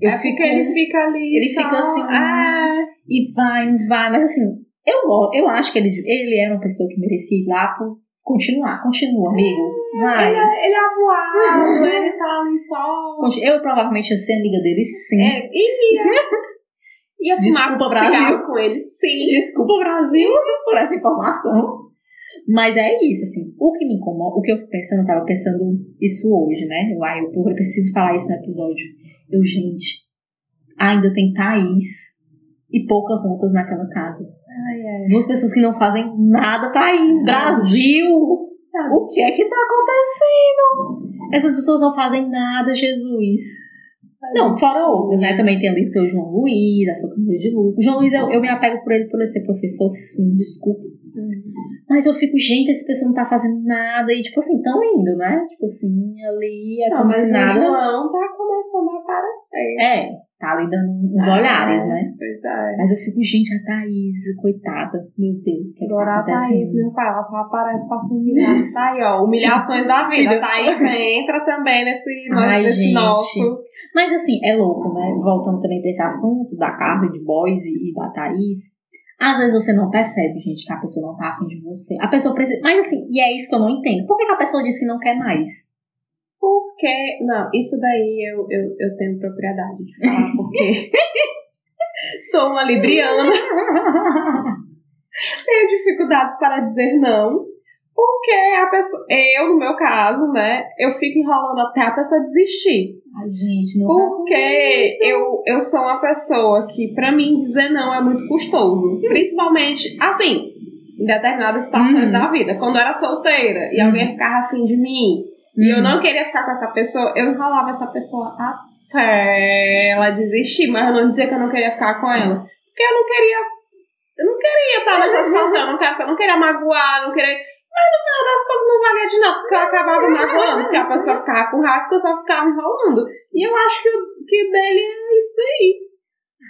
Speaker 1: Eu
Speaker 2: é
Speaker 1: fico,
Speaker 2: ele fica ali.
Speaker 1: ele
Speaker 2: só-
Speaker 1: fica assim,
Speaker 2: É,
Speaker 1: e vai, não vai, mas assim, eu, eu acho que ele, ele era uma pessoa que merecia ir lá por continuar. Continua, amigo. Vai.
Speaker 2: ele, é- ele é avoado, ele tá ali só.
Speaker 1: Eu provavelmente ia ser amiga dele, sim.
Speaker 2: É, ia. Ia fumar
Speaker 1: Desculpa, Brasil.
Speaker 2: com ele, sim.
Speaker 1: Desculpa, Brasil, por essa informação. Mas é isso, assim, o que me incomoda, o que eu fico pensando, eu tava pensando isso hoje, né? Uai, eu, eu preciso falar isso no episódio. Eu, gente, ainda tem Thaís e Pocahontas naquela casa.
Speaker 2: Ai, ai.
Speaker 1: Duas pessoas que não fazem nada, Thaís, Brasil! O que é que tá acontecendo? Essas pessoas não fazem nada, Jesus. Não, fora outras, né? Também tem ali o seu João Luiz, a sua Camila de Lucas. O João Luiz, eu, eu me apego por ele por ele ser professor, sim, desculpa. Mas eu fico, gente, essa pessoa não tá fazendo nada. E, tipo assim, tão indo, né? Tipo assim, ali é
Speaker 2: Não, mas
Speaker 1: se
Speaker 2: o
Speaker 1: nada.
Speaker 2: João tá começando a aparecer.
Speaker 1: É, tá ali dando uns olhares, né?
Speaker 2: Pois é.
Speaker 1: Mas eu fico, gente, a Thaís, coitada. Meu Deus, o que é que
Speaker 2: Agora
Speaker 1: tá
Speaker 2: a? Thaís, meu pai, ela só aparece pra se humilhar. Tá aí, ó, humilhações da vida. A Thaís entra também nesse,
Speaker 1: Ai,
Speaker 2: nesse
Speaker 1: gente.
Speaker 2: nosso.
Speaker 1: Mas assim, é louco, né? Voltando também pra esse assunto da carne de boys e, e da Thaís. Às vezes você não percebe, gente, que a pessoa não tá afim de você. A pessoa precisa. Mas assim, e é isso que eu não entendo. Por que, que a pessoa diz que não quer mais?
Speaker 2: Porque. Não, isso daí eu, eu, eu tenho propriedade de falar, porque. Sou uma libriana, tenho dificuldades para dizer não. Porque a pessoa. Eu, no meu caso, né? Eu fico enrolando até a pessoa desistir.
Speaker 1: Ai, gente, não
Speaker 2: Porque eu, eu sou uma pessoa que, pra mim, dizer não é muito custoso. Principalmente, assim, em determinadas situações
Speaker 1: Uhum.
Speaker 2: da vida. Quando eu era solteira e
Speaker 1: Uhum.
Speaker 2: alguém ficava afim de mim e eu não queria ficar com essa pessoa, eu enrolava essa pessoa até ela desistir, mas eu não dizia que eu não queria ficar com ela. Porque eu não queria. Eu não queria estar nessa situação, eu não, queria, eu não queria magoar, não queria. Mas no final das contas não valia de nada, porque eu acabava magoando, porque a pessoa ficava com raiva, porque eu só ficava enrolando. E eu acho que o que dele é isso daí.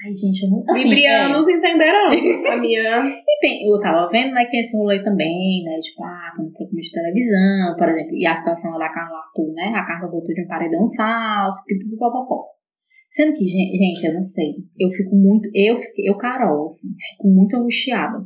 Speaker 1: Ai, gente, eu não. Assim,
Speaker 2: Librianos entenderão. A minha.
Speaker 1: E tem, eu tava vendo, né, que tem esse rolê também, né, tipo, ah, quando foi de televisão, por exemplo, e a situação da Carla Arthur, né, a Carla botou de um paredão falso, pipipipopopó. Sendo que, gen- gente, eu não sei, eu fico muito, eu, eu, Carol, assim, fico muito angustiada.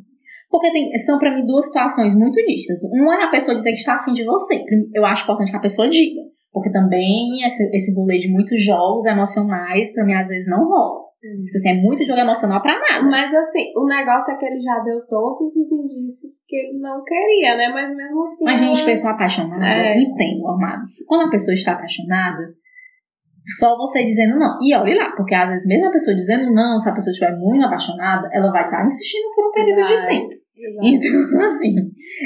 Speaker 1: Porque tem, são pra mim duas situações muito nítidas. Uma é a pessoa dizer que está afim de você. Eu acho importante que a pessoa diga. Porque também esse, esse rolê de muitos jogos emocionais, pra mim, às vezes não rola. Tipo assim, é muito jogo emocional pra nada.
Speaker 2: Mas assim, o negócio é que ele já deu todos os indícios que ele não queria, né? Mas mesmo assim.
Speaker 1: Mas, gente,
Speaker 2: ela-
Speaker 1: pessoa apaixonada,
Speaker 2: É.
Speaker 1: entendo, amados. Quando a pessoa está apaixonada, só você dizendo não. E olhe lá, porque às vezes, mesmo a pessoa dizendo não, se a pessoa estiver muito apaixonada, ela vai estar insistindo por um período de tempo.
Speaker 2: Exato.
Speaker 1: Então, assim,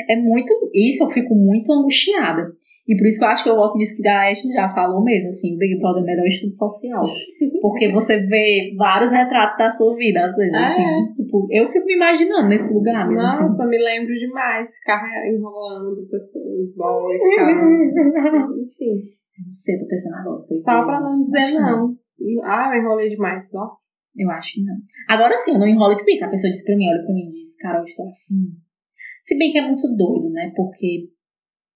Speaker 1: é muito. Isso eu fico muito angustiada. E por isso que eu acho que eu volto nisso que a Ashley já falou mesmo, assim, o Big Brother é melhor estudo social. Porque você vê vários retratos da sua vida, às vezes,
Speaker 2: É.
Speaker 1: assim. Tipo, eu fico me imaginando nesse lugar mesmo, assim.
Speaker 2: Nossa, me lembro demais. Ficar enrolando pessoas, boy, ficava. Enfim.
Speaker 1: Não sei, tô pensando agora.
Speaker 2: Só pra não dizer
Speaker 1: que
Speaker 2: não. Ah, eu enrolei demais. Nossa.
Speaker 1: Eu acho que não. Agora sim, eu não enrolo tipo isso. A pessoa diz pra mim, olha pra mim e diz, Carol, estou afim. Se bem que é muito doido, né? Porque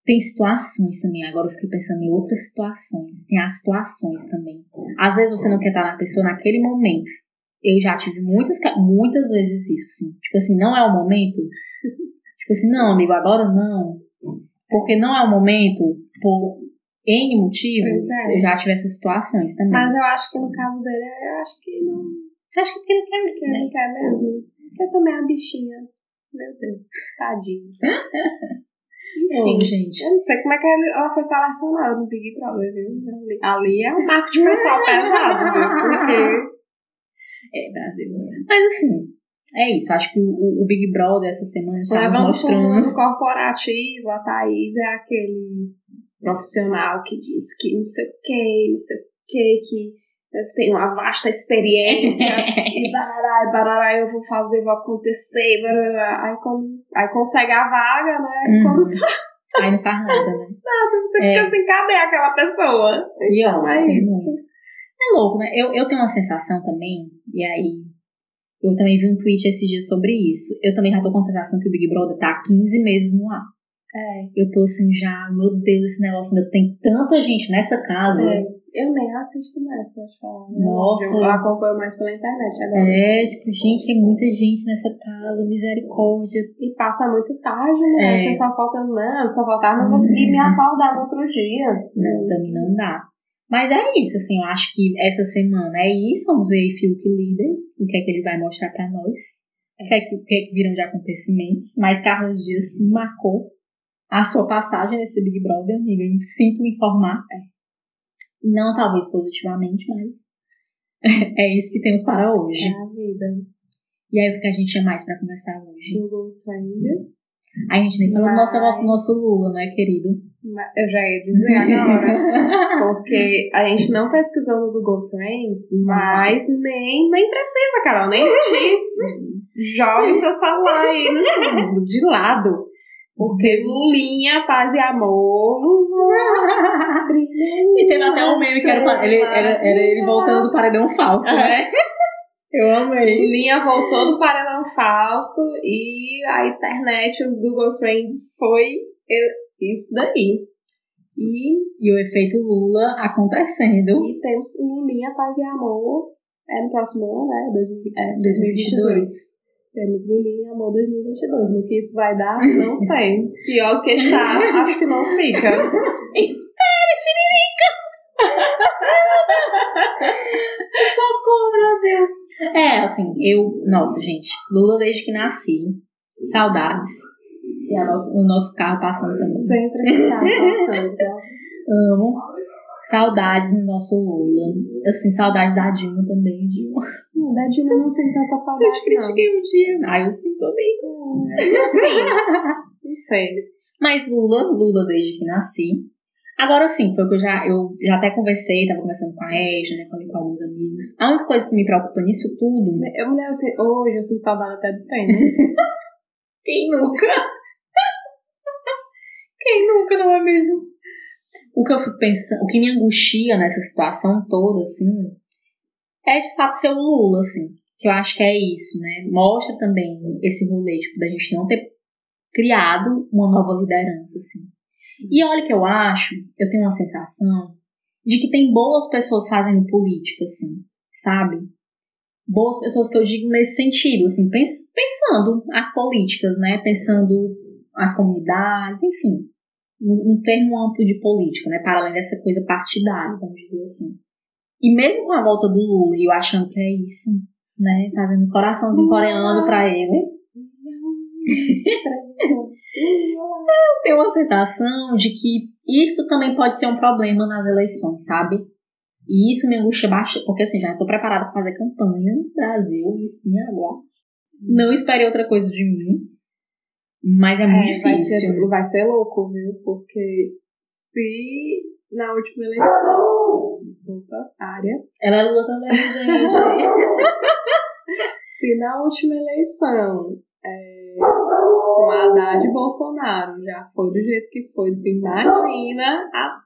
Speaker 1: tem situações também. Agora eu fiquei pensando em outras situações. Tem as situações também. Às vezes você não quer estar na pessoa naquele momento. Eu já tive muitas, muitas vezes isso, assim. Tipo assim, não é o momento. Tipo assim, não, amigo, agora não. Porque não é o momento, por N motivos,
Speaker 2: é.
Speaker 1: eu já tive essas situações também.
Speaker 2: Mas eu acho que no caso dele, eu acho que não.
Speaker 1: Eu acho que porque ele quer
Speaker 2: Que
Speaker 1: muito, né?
Speaker 2: quer mesmo. Porque também a bichinha. Meu Deus. Tadinho. Enfim.
Speaker 1: gente.
Speaker 2: Eu não sei como é que ela foi selecionada no Big Brother, viu? Ali, ali é um marco de pessoal pesado, viu? Porque.
Speaker 1: É, Brasil. Mas assim, é isso. Acho que o, o Big Brother essa semana
Speaker 2: Levando pro
Speaker 1: mostrando.
Speaker 2: mundo corporativo, a Thaís é aquele profissional que diz que não sei o que, não sei o que, que tem uma vasta experiência e barará, e barará, eu vou fazer, vou acontecer, barará. Aí, quando, aí consegue a vaga, né? E quando
Speaker 1: Uhum. Aí não faz nada, né?
Speaker 2: você
Speaker 1: É.
Speaker 2: fica assim, cadê aquela pessoa?
Speaker 1: E ó,
Speaker 2: é
Speaker 1: tem
Speaker 2: isso.
Speaker 1: É louco, né? Eu, eu tenho uma sensação também, e aí eu também vi um tweet esses dias sobre isso. Eu também já tô com a sensação que o Big Brother tá há 15 meses no ar.
Speaker 2: É.
Speaker 1: Eu tô assim já, meu Deus, esse negócio ainda tem tanta gente nessa casa.
Speaker 2: É, eu nem assisto mais, pra falar. né?
Speaker 1: Nossa.
Speaker 2: Eu acompanho mais pela internet agora.
Speaker 1: É, tipo, gente, é muita gente nessa casa, misericórdia.
Speaker 2: E passa muito tarde, né?
Speaker 1: É.
Speaker 2: Você só falta, não, só faltar não conseguir me acordar no outro dia.
Speaker 1: Não, também não dá. Mas é isso, assim, eu acho que essa semana é isso. Vamos ver aí Fiuk líder, o que é que ele vai mostrar pra nós. O que é que, o que, é que viram de acontecimentos. Mas Carlos Dias sim marcou a sua passagem nesse Big Brother, amiga. Eu sinto me informar. É. Não talvez positivamente, mas é isso que temos para hoje.
Speaker 2: É a vida.
Speaker 1: E aí, o que a gente tinha mais pra conversar hoje?
Speaker 2: Google Trends.
Speaker 1: A gente nem falou do nosso,
Speaker 2: Mas-
Speaker 1: nosso Lula, né, querido?
Speaker 2: Eu já ia dizer agora. Porque a gente não pesquisou no Google Trends, mas nem, nem precisa, Carol, nem te jogue seu celular aí de lado. Porque Lulinha, paz e amor.
Speaker 1: E teve até um meme que era, ele, era, era ele voltando do paredão falso, né? Eu amei.
Speaker 2: Lulinha voltou do paredão falso e a internet, os Google Trends foi isso daí. E,
Speaker 1: E o efeito Lula acontecendo.
Speaker 2: e temos Lulinha, paz e amor. É no próximo ano, né? 2000, é,
Speaker 1: 2022.
Speaker 2: 2022. Temos Lulinha, amor 2022. No que isso vai dar, não sei. Pior que está, acho que não fica.
Speaker 1: Espera, Tiririca! Socorro, Brasil! É, assim, eu... Nossa, gente. Lula desde que nasci. Saudades. E nosso, o nosso carro passando também.
Speaker 2: Sempre está passando. então.
Speaker 1: Amo. Saudades do nosso Lula. Assim, saudades da Dilma também. Dilma.
Speaker 2: Hum, Da Dilma não sinto tanta
Speaker 1: Eu
Speaker 2: saudade,
Speaker 1: te critiquei um dia. Ah, eu sinto também.
Speaker 2: não. Assim, não sei.
Speaker 1: Mas Lula, Lula desde que nasci. Agora sim, foi o que eu já, eu já até conversei, tava conversando com a Ege, né, falei com alguns amigos. A única coisa que me preocupa nisso tudo,
Speaker 2: Eu me lembro assim, hoje eu sinto saudade até do tempo.
Speaker 1: quem nunca? quem nunca, não é mesmo? O que eu fico pensando, o que me angustia nessa situação toda, assim, é de fato ser o Lula, assim. Que eu acho que é isso, né? Mostra também esse rolê, tipo, da gente não ter criado uma nova liderança, assim. E olha que eu acho, eu tenho uma sensação de que tem boas pessoas fazendo política, assim, sabe? Boas pessoas que eu digo nesse sentido, assim, pens- pensando as políticas, né? Pensando as comunidades, enfim. Um um termo amplo de política, né? Para além dessa coisa partidária, vamos dizer assim. E mesmo com a volta do Lula, eu achando que é isso, né? Fazendo coraçãozinho coreano pra ele. Eu tenho uma sensação de que isso também pode ser um problema nas eleições, sabe? E isso me angustia bastante, porque assim, já estou preparada para fazer campanha no Brasil, isso me aguarda. Não espere outra coisa de mim, mas é muito
Speaker 2: É, vai,
Speaker 1: difícil.
Speaker 2: ser, vai ser louco, viu? Porque se na última eleição. Opa, área.
Speaker 1: Ela é Lula também, gente.
Speaker 2: Se na última eleição é, com Haddad e Bolsonaro já foi do jeito que foi, imagina a,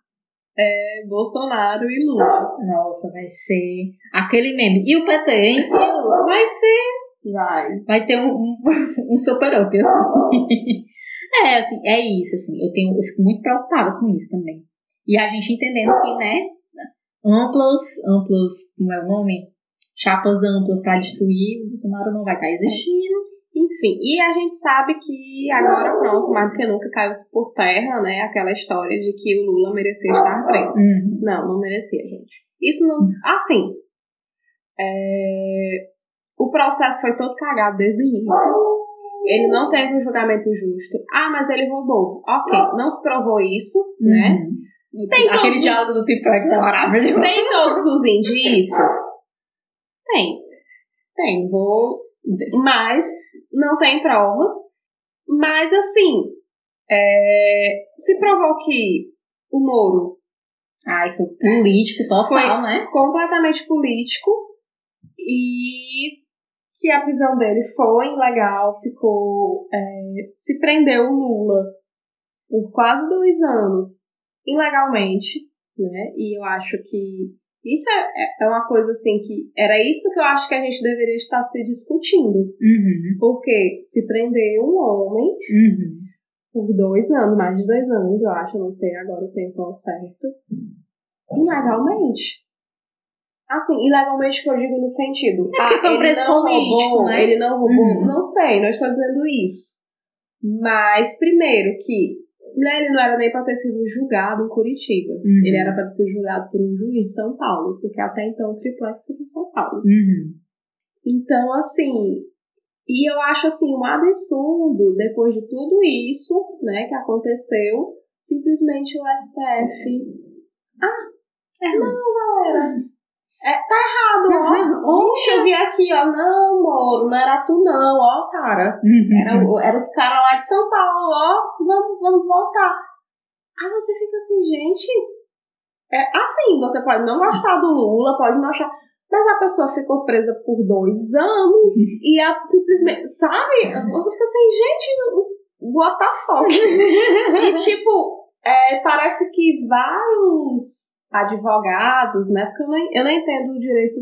Speaker 2: é, Bolsonaro e Lula.
Speaker 1: Nossa, vai ser aquele meme. E o PT, hein? Vai ser.
Speaker 2: Vai.
Speaker 1: Vai ter um, um, um super-up, assim. É, assim, é isso, assim. Eu, tenho, eu fico muito preocupada com isso também. E a gente entendendo que, né, amplas, amplas, como é o nome? Chapas amplas para destruir, o Bolsonaro não vai estar existindo.
Speaker 2: Enfim, e a gente sabe que agora, pronto, mais do que nunca caiu por terra, né? Aquela história de que o Lula merecia estar preso.
Speaker 1: Uhum.
Speaker 2: Não, não merecia, gente. Isso não. Assim. é, O processo foi todo cagado desde o início. Ele não teve um julgamento justo. Ah, mas ele roubou. Ok, não se provou isso, né?
Speaker 1: Uhum.
Speaker 2: Tem
Speaker 1: Aquele
Speaker 2: todos-
Speaker 1: diálogo do Pipex é maravilhoso.
Speaker 2: Tem todos os indícios? Tem. Tem, vou dizer. Mas não tem provas. Mas assim, é, se provou que o Moro
Speaker 1: Ai, foi político total,
Speaker 2: Foi.
Speaker 1: né?
Speaker 2: completamente político e que a prisão dele foi ilegal, ficou. é, se prendeu o Lula por quase dois anos ilegalmente, né? E eu acho que isso é, é uma coisa assim que era isso que eu acho que a gente deveria estar se discutindo.
Speaker 1: Uhum.
Speaker 2: Porque se prender um homem
Speaker 1: Uhum.
Speaker 2: por dois anos, mais de dois anos, eu acho, não sei agora o tempo ao certo, ilegalmente. Assim, ilegalmente que eu digo no sentido.
Speaker 1: É porque foi um
Speaker 2: não
Speaker 1: político,
Speaker 2: roubou,
Speaker 1: né?
Speaker 2: ele não roubou.
Speaker 1: Uhum.
Speaker 2: Não sei, não estou dizendo isso. Mas, primeiro, que né, ele não era nem para ter sido julgado em Curitiba.
Speaker 1: Uhum.
Speaker 2: Ele era para ter sido julgado por um juiz de São Paulo, porque até então o triplex fica em São Paulo.
Speaker 1: Uhum.
Speaker 2: Então, assim, e eu acho assim um absurdo, depois de tudo isso, né, que aconteceu, simplesmente o STF. Ah,
Speaker 1: É.
Speaker 2: não, galera. É, tá errado, ó. Ixi, eu vi aqui, ó. Não, Moro, não era tu, não, ó, cara.
Speaker 1: Uhum.
Speaker 2: Era, era os caras lá de São Paulo, ó. Vamos, vamos voltar. Aí você fica assim, gente. É assim, você pode não gostar do Lula, pode não achar. Mas a pessoa ficou presa por dois anos e a, simplesmente. Sabe? Você fica assim, gente, what the fuck? e tipo, é, parece que vários advogados, né? Porque eu não, eu não entendo direito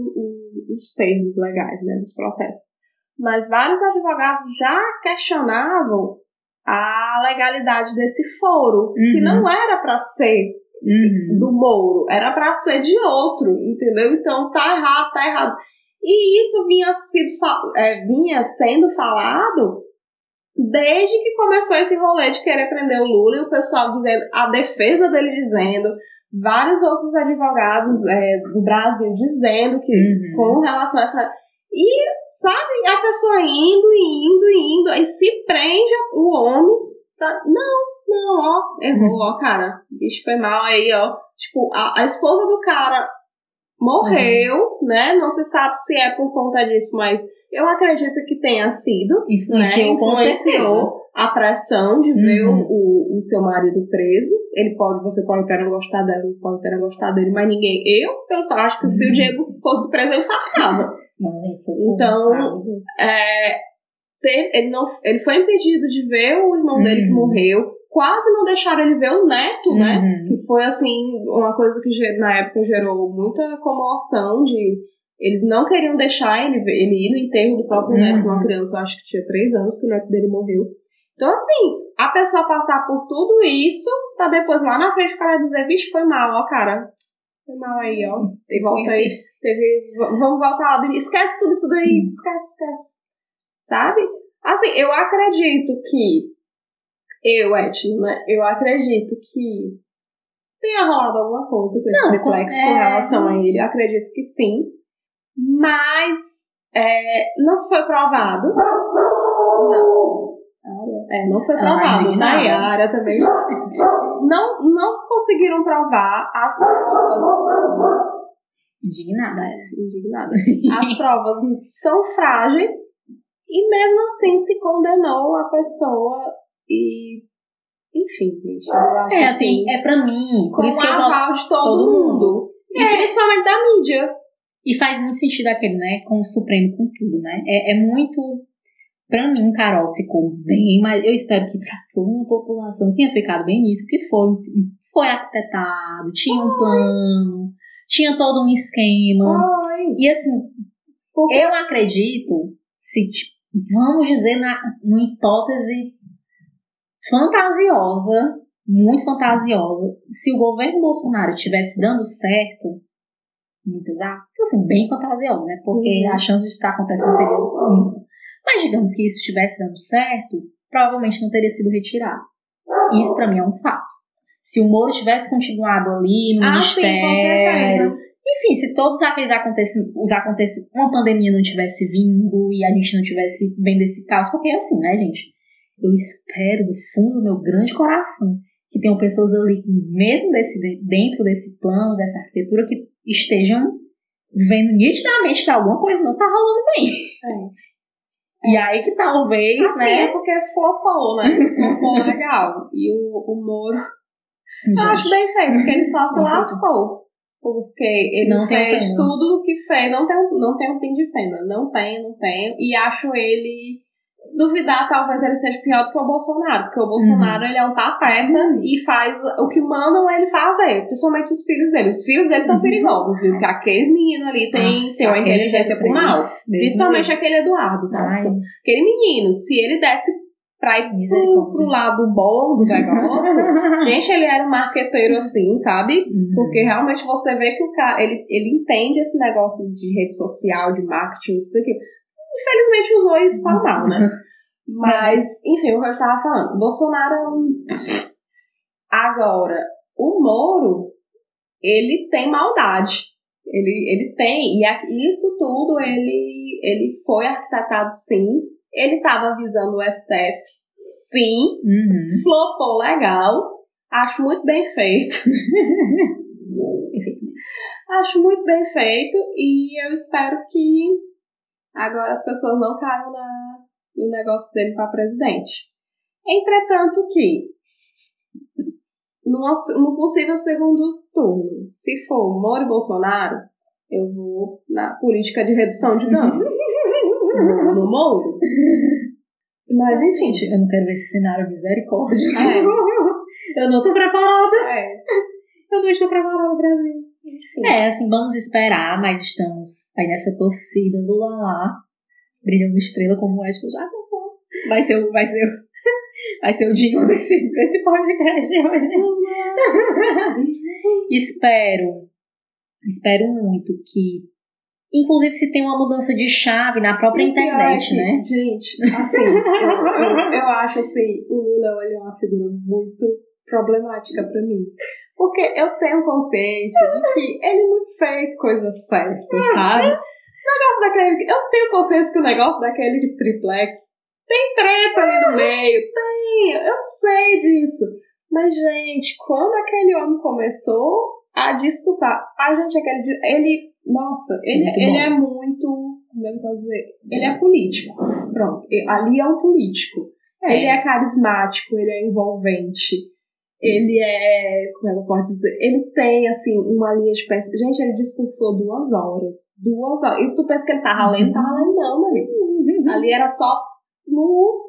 Speaker 2: os termos legais, né? Dos processos. Mas vários advogados já questionavam a legalidade desse foro, que
Speaker 1: Uhum.
Speaker 2: não era para ser
Speaker 1: Uhum.
Speaker 2: do Moro, era para ser de outro, entendeu? Então tá errado, tá errado. E isso vinha, sido, é, vinha sendo falado desde que começou esse rolê de querer prender o Lula e o pessoal dizendo, a defesa dele dizendo, vários outros advogados é, do Brasil dizendo que
Speaker 1: Uhum.
Speaker 2: com relação a essa. E, sabe, a pessoa indo e indo e indo, aí se prende o homem pra. Não, não, ó, errou, ó, cara. O bicho foi mal aí, ó. Tipo, a, a esposa do cara morreu, né? Não se sabe se é por conta disso, mas eu acredito que tenha sido.
Speaker 1: Influenciou
Speaker 2: né? Influenciou a pressão de ver
Speaker 1: Uhum.
Speaker 2: o, o, seu marido preso. Ele pode, você pode até não gostar dela, pode até não gostar dele, mas ninguém. Eu, eu acho que se o
Speaker 1: Uhum.
Speaker 2: Diego fosse preso, eu fartava.
Speaker 1: Não, gente, socorro.
Speaker 2: Então,
Speaker 1: Ah,
Speaker 2: É, teve- ele, não, ele foi impedido de ver o irmão dele que
Speaker 1: Uhum.
Speaker 2: morreu. Quase não deixaram ele ver o neto, né?
Speaker 1: Uhum.
Speaker 2: Que foi, assim, uma coisa que na época gerou muita comoção de... Eles não queriam deixar ele, ver- ele ir no enterro do próprio
Speaker 1: Uhum.
Speaker 2: neto, uma criança, eu acho que tinha três anos que o neto dele morreu. Então, assim, a pessoa passar por tudo isso, pra depois lá na frente o cara dizer, bicho, foi mal, ó, cara. Foi mal aí, ó. E volta aí. Teve, vamos voltar lá. Esquece tudo isso daí. Esquece, esquece. Sabe? Assim, eu acredito que. Eu, Etno, né? Eu acredito que. tenha rolado alguma coisa com esse
Speaker 1: Não,
Speaker 2: triplex
Speaker 1: com- é.
Speaker 2: relação a ele. Eu acredito que sim. Mas é, não se foi provado. Não. É, não foi
Speaker 1: vai
Speaker 2: provado.
Speaker 1: indignada.
Speaker 2: Nayara também. Não, não se conseguiram provar as provas.
Speaker 1: Indignada.
Speaker 2: Indignada. As provas são frágeis e mesmo assim se condenou a pessoa e. Enfim, gente.
Speaker 1: É assim, é pra mim, por isso que eu
Speaker 2: aval de todo,
Speaker 1: todo
Speaker 2: mundo. E principalmente da mídia.
Speaker 1: E faz muito sentido aquele, né? Com o Supremo, com tudo, né? É, é muito. Pra mim, Carol, ficou bem, mas eu espero que pra toda a população tenha ficado bem nítido, que foi, foi arquitetado, tinha um plano, tinha todo um esquema.
Speaker 2: Ai,
Speaker 1: E assim, eu acredito, se tipo, vamos dizer na, numa hipótese fantasiosa, muito fantasiosa, se o governo Bolsonaro estivesse dando certo, muitas aspas, assim, bem fantasiosa, né? Porque
Speaker 2: Uhum.
Speaker 1: a chance de estar acontecendo seria. Mas digamos que isso estivesse dando certo, provavelmente não teria sido retirado. Isso pra mim é um fato. Se o Moro tivesse continuado ali no
Speaker 2: Ah, sim, com
Speaker 1: ministério,
Speaker 2: certeza.
Speaker 1: enfim, se todos aqueles acontecimentos, os acontecimentos, uma pandemia não tivesse vindo e a gente não tivesse vendo esse caos, porque é assim, né, gente? Eu espero do fundo do meu grande coração que tenham pessoas ali, que mesmo desse, dentro desse plano, dessa arquitetura, que estejam vendo nitidamente que alguma coisa não tá rolando bem.
Speaker 2: É.
Speaker 1: E aí que talvez,
Speaker 2: Assim,
Speaker 1: né?
Speaker 2: é porque flopou, né? Flopou legal. E o, o Moro. Eu acho bem feito, porque ele só se lascou. Porque ele
Speaker 1: Não
Speaker 2: fez tudo o que fez. Não tem, não tem um fim de pena. Não tem, não tem. E acho ele. Se duvidar, talvez ele seja pior do que o Bolsonaro. Porque o Bolsonaro,
Speaker 1: Uhum.
Speaker 2: ele é um pateta e faz o que mandam ele fazer. Principalmente os filhos dele. Os filhos dele são
Speaker 1: Uhum.
Speaker 2: perigosos, viu? Porque aqueles meninos ali têm, têm uma inteligência pro mal. Principalmente
Speaker 1: me
Speaker 2: aquele Eduardo, nossa.
Speaker 1: Ai,
Speaker 2: Aquele menino, se ele desse pra ir pro, pro lado bom do negócio, gente, ele era um marqueteiro assim, sabe?
Speaker 1: Uhum.
Speaker 2: Porque realmente você vê que o cara, ele, ele entende esse negócio de rede social, de marketing, isso daqui. Infelizmente usou isso para mal, né? Mas, enfim, o que eu estava falando. Bolsonaro é um. Agora, o Moro, ele tem maldade. Ele, ele tem. E a- isso tudo ele, ele foi arquitetado sim. Ele estava visando o STF sim.
Speaker 1: Uhum.
Speaker 2: Flopou legal. Acho muito bem feito. Acho muito bem feito. E eu espero que agora as pessoas não caiam na, no negócio dele para presidente. Entretanto que numa, no possível segundo turno, se for Moro e Bolsonaro, eu vou na política de redução de danos. no, no Moro. Mas enfim,
Speaker 1: eu não quero ver esse cenário misericórdia.
Speaker 2: É.
Speaker 1: Eu não tô preparada.
Speaker 2: é,
Speaker 1: Eu não estou preparada, Brasil.
Speaker 2: Enfim.
Speaker 1: É, assim, vamos esperar, mas estamos aí nessa torcida do Lalá. Brilhando estrela, como o Edson já contou. Vai ser, o- vai ser, o- vai ser o jingle desse, desse podcast hoje. espero, espero muito que, inclusive, se tem uma mudança de chave na própria
Speaker 2: é
Speaker 1: internet,
Speaker 2: que,
Speaker 1: né?
Speaker 2: Gente, assim, eu, eu, eu acho assim, o Lula é uma figura muito problemática pra mim. Porque eu tenho consciência de que ele não fez coisa certa, sabe? O negócio daquele. Eu tenho consciência que o negócio daquele de triplex tem treta ali no meio, tem, eu sei disso. Mas, gente, quando aquele homem começou a discursar, a gente, aquele. Ele, nossa, ele,
Speaker 1: Muito
Speaker 2: ele
Speaker 1: bom.
Speaker 2: é muito. Como é que eu posso dizer? Ele é político. Pronto, ali é um político. Ele é carismático, ele é envolvente. Ele é. Como é que eu posso dizer? Ele tem, assim, uma linha de pensamento. Gente, ele discursou duas horas. Duas horas. E tu pensa que ele tava lendo? Tava lendo, não, meu amigo. Ali era só no.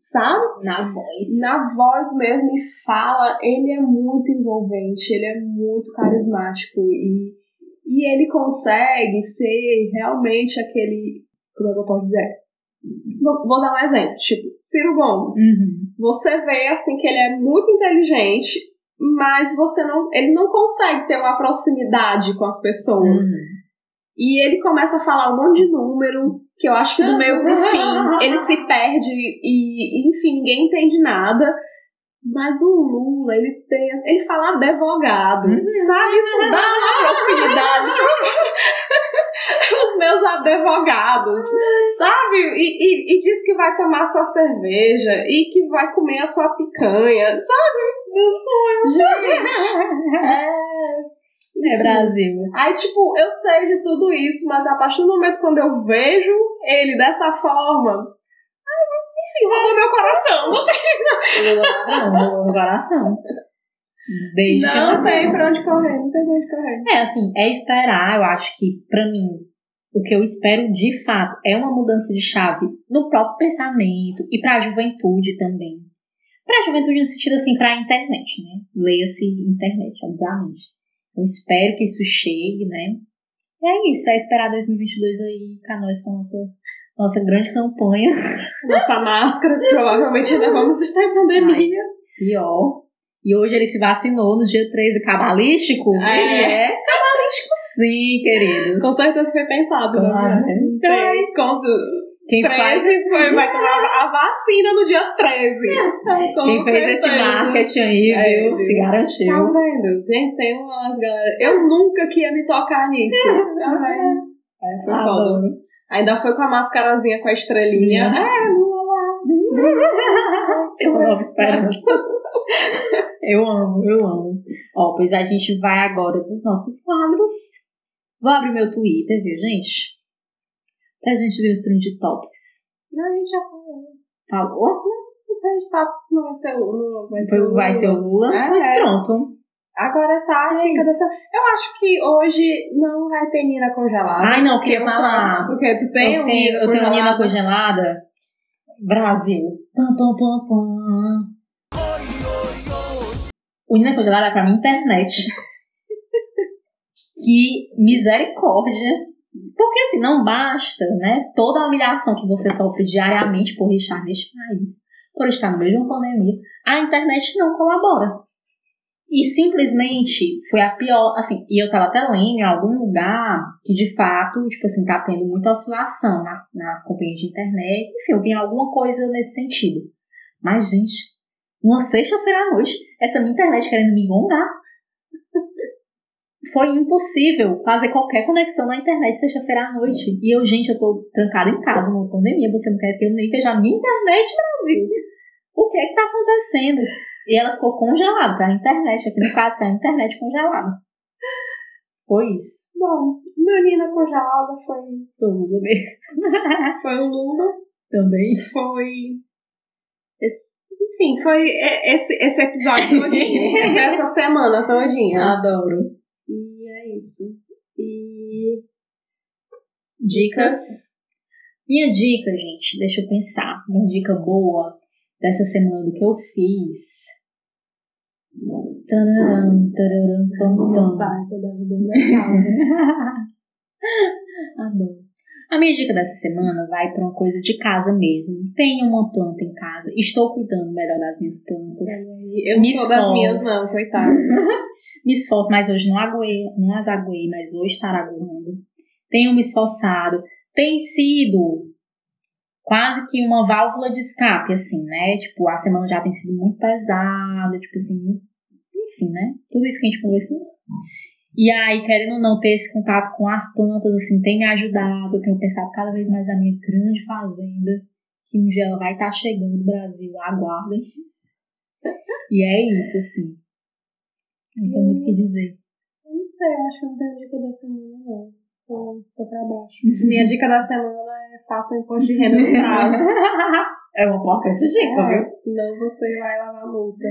Speaker 2: Sabe?
Speaker 1: Na voz.
Speaker 2: Na voz mesmo e fala. Ele é muito envolvente, ele é muito carismático. E, e ele consegue ser realmente aquele. Como é que eu posso dizer? Vou, vou dar um exemplo. Tipo, Ciro Gomes
Speaker 1: Uhum.
Speaker 2: Você vê assim que ele é muito inteligente, mas você não, ele não consegue ter uma proximidade com as pessoas.
Speaker 1: Uhum.
Speaker 2: E ele começa a falar um monte de número, que eu acho que do meio pro fim ele se perde e, enfim, ninguém entende nada. Mas o Lula, ele tem. Ele fala advogado. Uhum. Sabe? Isso dá uma proximidade. Os meus advogados. Sabe? E, e, e, diz que vai tomar sua cerveja. E que vai comer a sua picanha. Sabe? Meu sonho. Gente.
Speaker 1: É. É Brasil.
Speaker 2: Aí, tipo, eu sei de tudo isso, mas a partir do momento quando eu vejo ele dessa forma, enfim, roubou meu coração. Não tem.
Speaker 1: Não, roubou meu coração. Desde
Speaker 2: não tem pra onde correr, não tem pra onde correr.
Speaker 1: É, assim, é esperar, eu acho que, pra mim, o que eu espero de fato é uma mudança de chave no próprio pensamento e pra juventude também. Pra juventude no sentido, assim, pra internet, né? Leia-se internet, obviamente. Eu espero que isso chegue, né? E é isso, é esperar 2022 aí com nós com a nossa nossa grande campanha.
Speaker 2: Nossa máscara, provavelmente ainda vamos estar em pandemia. Ai,
Speaker 1: pior. E hoje ele se vacinou no dia 13 cabalístico.
Speaker 2: Ah, ele é?
Speaker 1: é cabalístico sim, queridos.
Speaker 2: Com certeza foi pensado, né?
Speaker 1: Então,
Speaker 2: quando quem 13 faz... foi, vai tomar a vacina no dia 13.
Speaker 1: Com Quem fez certeza. esse marketing aí, é, viu? Se garantiu.
Speaker 2: Tá vendo? Gente, tem umas galera. Eu nunca que ia me tocar nisso. Tá vendo? É, foi foda. Ainda foi com a mascarazinha com a estrelinha. Uhum. É, lula lá.
Speaker 1: Eu amo esperança. eu amo, eu amo. Ó, pois a gente vai agora dos nossos quadros. Vou abrir meu Twitter, viu, gente? Pra gente ver os trend topics.
Speaker 2: Não, a gente já falou.
Speaker 1: Falou?
Speaker 2: O trend topics não vai ser o Vai
Speaker 1: ser o Lula. Vai ser o Lula. É, mas pronto.
Speaker 2: Agora essa é. Eu acho que hoje não vai ter Nina congelada.
Speaker 1: Ai, não, queria falar.
Speaker 2: Porque tu tem
Speaker 1: eu um tenho, Eu tenho Nina congelada. Brasil. Pam, pam, pam, pam. O Nina congelada é pra mim internet. que misericórdia. Porque assim, não basta, né? Toda a humilhação que você sofre diariamente por estar neste país, por estar no meio de uma pandemia, a internet não colabora. E simplesmente foi a pior, assim, e eu tava até lendo em algum lugar que de fato, tipo assim, tá tendo muita oscilação nas, nas companhias de internet, enfim, eu vi alguma coisa nesse sentido. Mas, gente, uma sexta-feira à noite, essa minha internet querendo me engonar. Foi impossível fazer qualquer conexão na internet sexta-feira à noite. E eu, gente, eu tô trancada em casa numa pandemia, você não quer que eu nem veja a minha internet, Brasil. O que é que tá acontecendo? E ela ficou congelada, tá? A internet, aqui no caso, foi a internet congelada. Foi isso.
Speaker 2: Bom, menina congelada foi,
Speaker 1: foi o Lula mesmo.
Speaker 2: foi o Lula.
Speaker 1: Também.
Speaker 2: Foi. Esse, enfim, foi esse, esse episódio todinho. essa semana todinha.
Speaker 1: Adoro.
Speaker 2: E é isso. E.
Speaker 1: Dicas. Minha dica, gente, deixa eu pensar. Uma dica boa dessa semana do que eu fiz. Tararam, tararam, pam, pam.
Speaker 2: Pai, tô derrubando a
Speaker 1: Adoro. A minha dica dessa semana vai para uma coisa de casa mesmo. Tenho uma planta em casa. Estou cuidando melhor das minhas plantas.
Speaker 2: Eu me estou das minhas não, coitadas.
Speaker 1: me esforço, mas hoje não aguei, não as aguei, mas hoje estará aguando. Tenho me esforçado. Tem sido quase que uma válvula de escape, assim, né? Tipo, a semana já tem sido muito pesada, tipo assim, enfim, né? Tudo isso que a gente conversou. E aí, querendo ou não ter esse contato com as plantas, assim, tem me ajudado. Eu tenho pensado cada vez mais na minha grande fazenda, que um dia ela vai estar tá chegando no Brasil, aguardem. E é isso, assim. Não tem muito o que dizer.
Speaker 2: Não sei, acho que não tenho dica da semana, não. Tô, tô pra baixo. Minha dica da semana faça o imposto de renda no prazo.
Speaker 1: é uma porca de dica, é, viu?
Speaker 2: Senão você vai levar multa.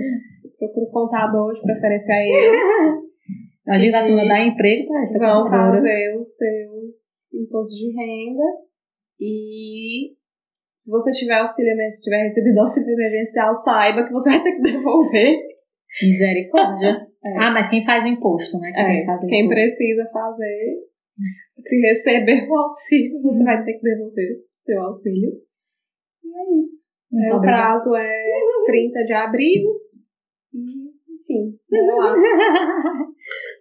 Speaker 2: Procura o contador, de preferência a ele.
Speaker 1: A dica da semana dá emprego para essa
Speaker 2: Vão fazer os seus impostos de renda e se você tiver auxílio, se tiver recebido auxílio emergencial, saiba que você vai ter que devolver.
Speaker 1: Misericórdia. É. Ah, mas quem faz o imposto, né?
Speaker 2: Quem, é, quem precisa fazer se receber o auxílio, você vai ter que devolver o seu auxílio. E é isso. É, o prazo é 30 de abril. E, enfim, lá.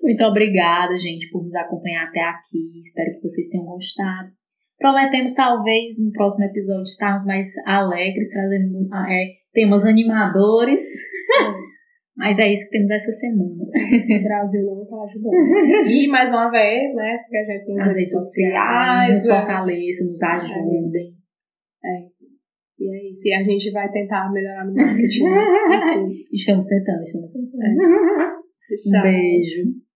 Speaker 1: Muito obrigada, gente, por nos acompanhar até aqui. Espero que vocês tenham gostado. Prometemos, talvez, no próximo episódio, estarmos mais alegres, trazendo é, temas animadores. Mas é isso que temos essa semana.
Speaker 2: O Brasil não está ajudando. E, mais uma vez, né, que a gente tem nas redes sociais.
Speaker 1: Nos fortaleçam, nos ajudem.
Speaker 2: É. E é isso. E a gente vai tentar melhorar no marketing.
Speaker 1: estamos tentando, estamos tentando. É. Um beijo.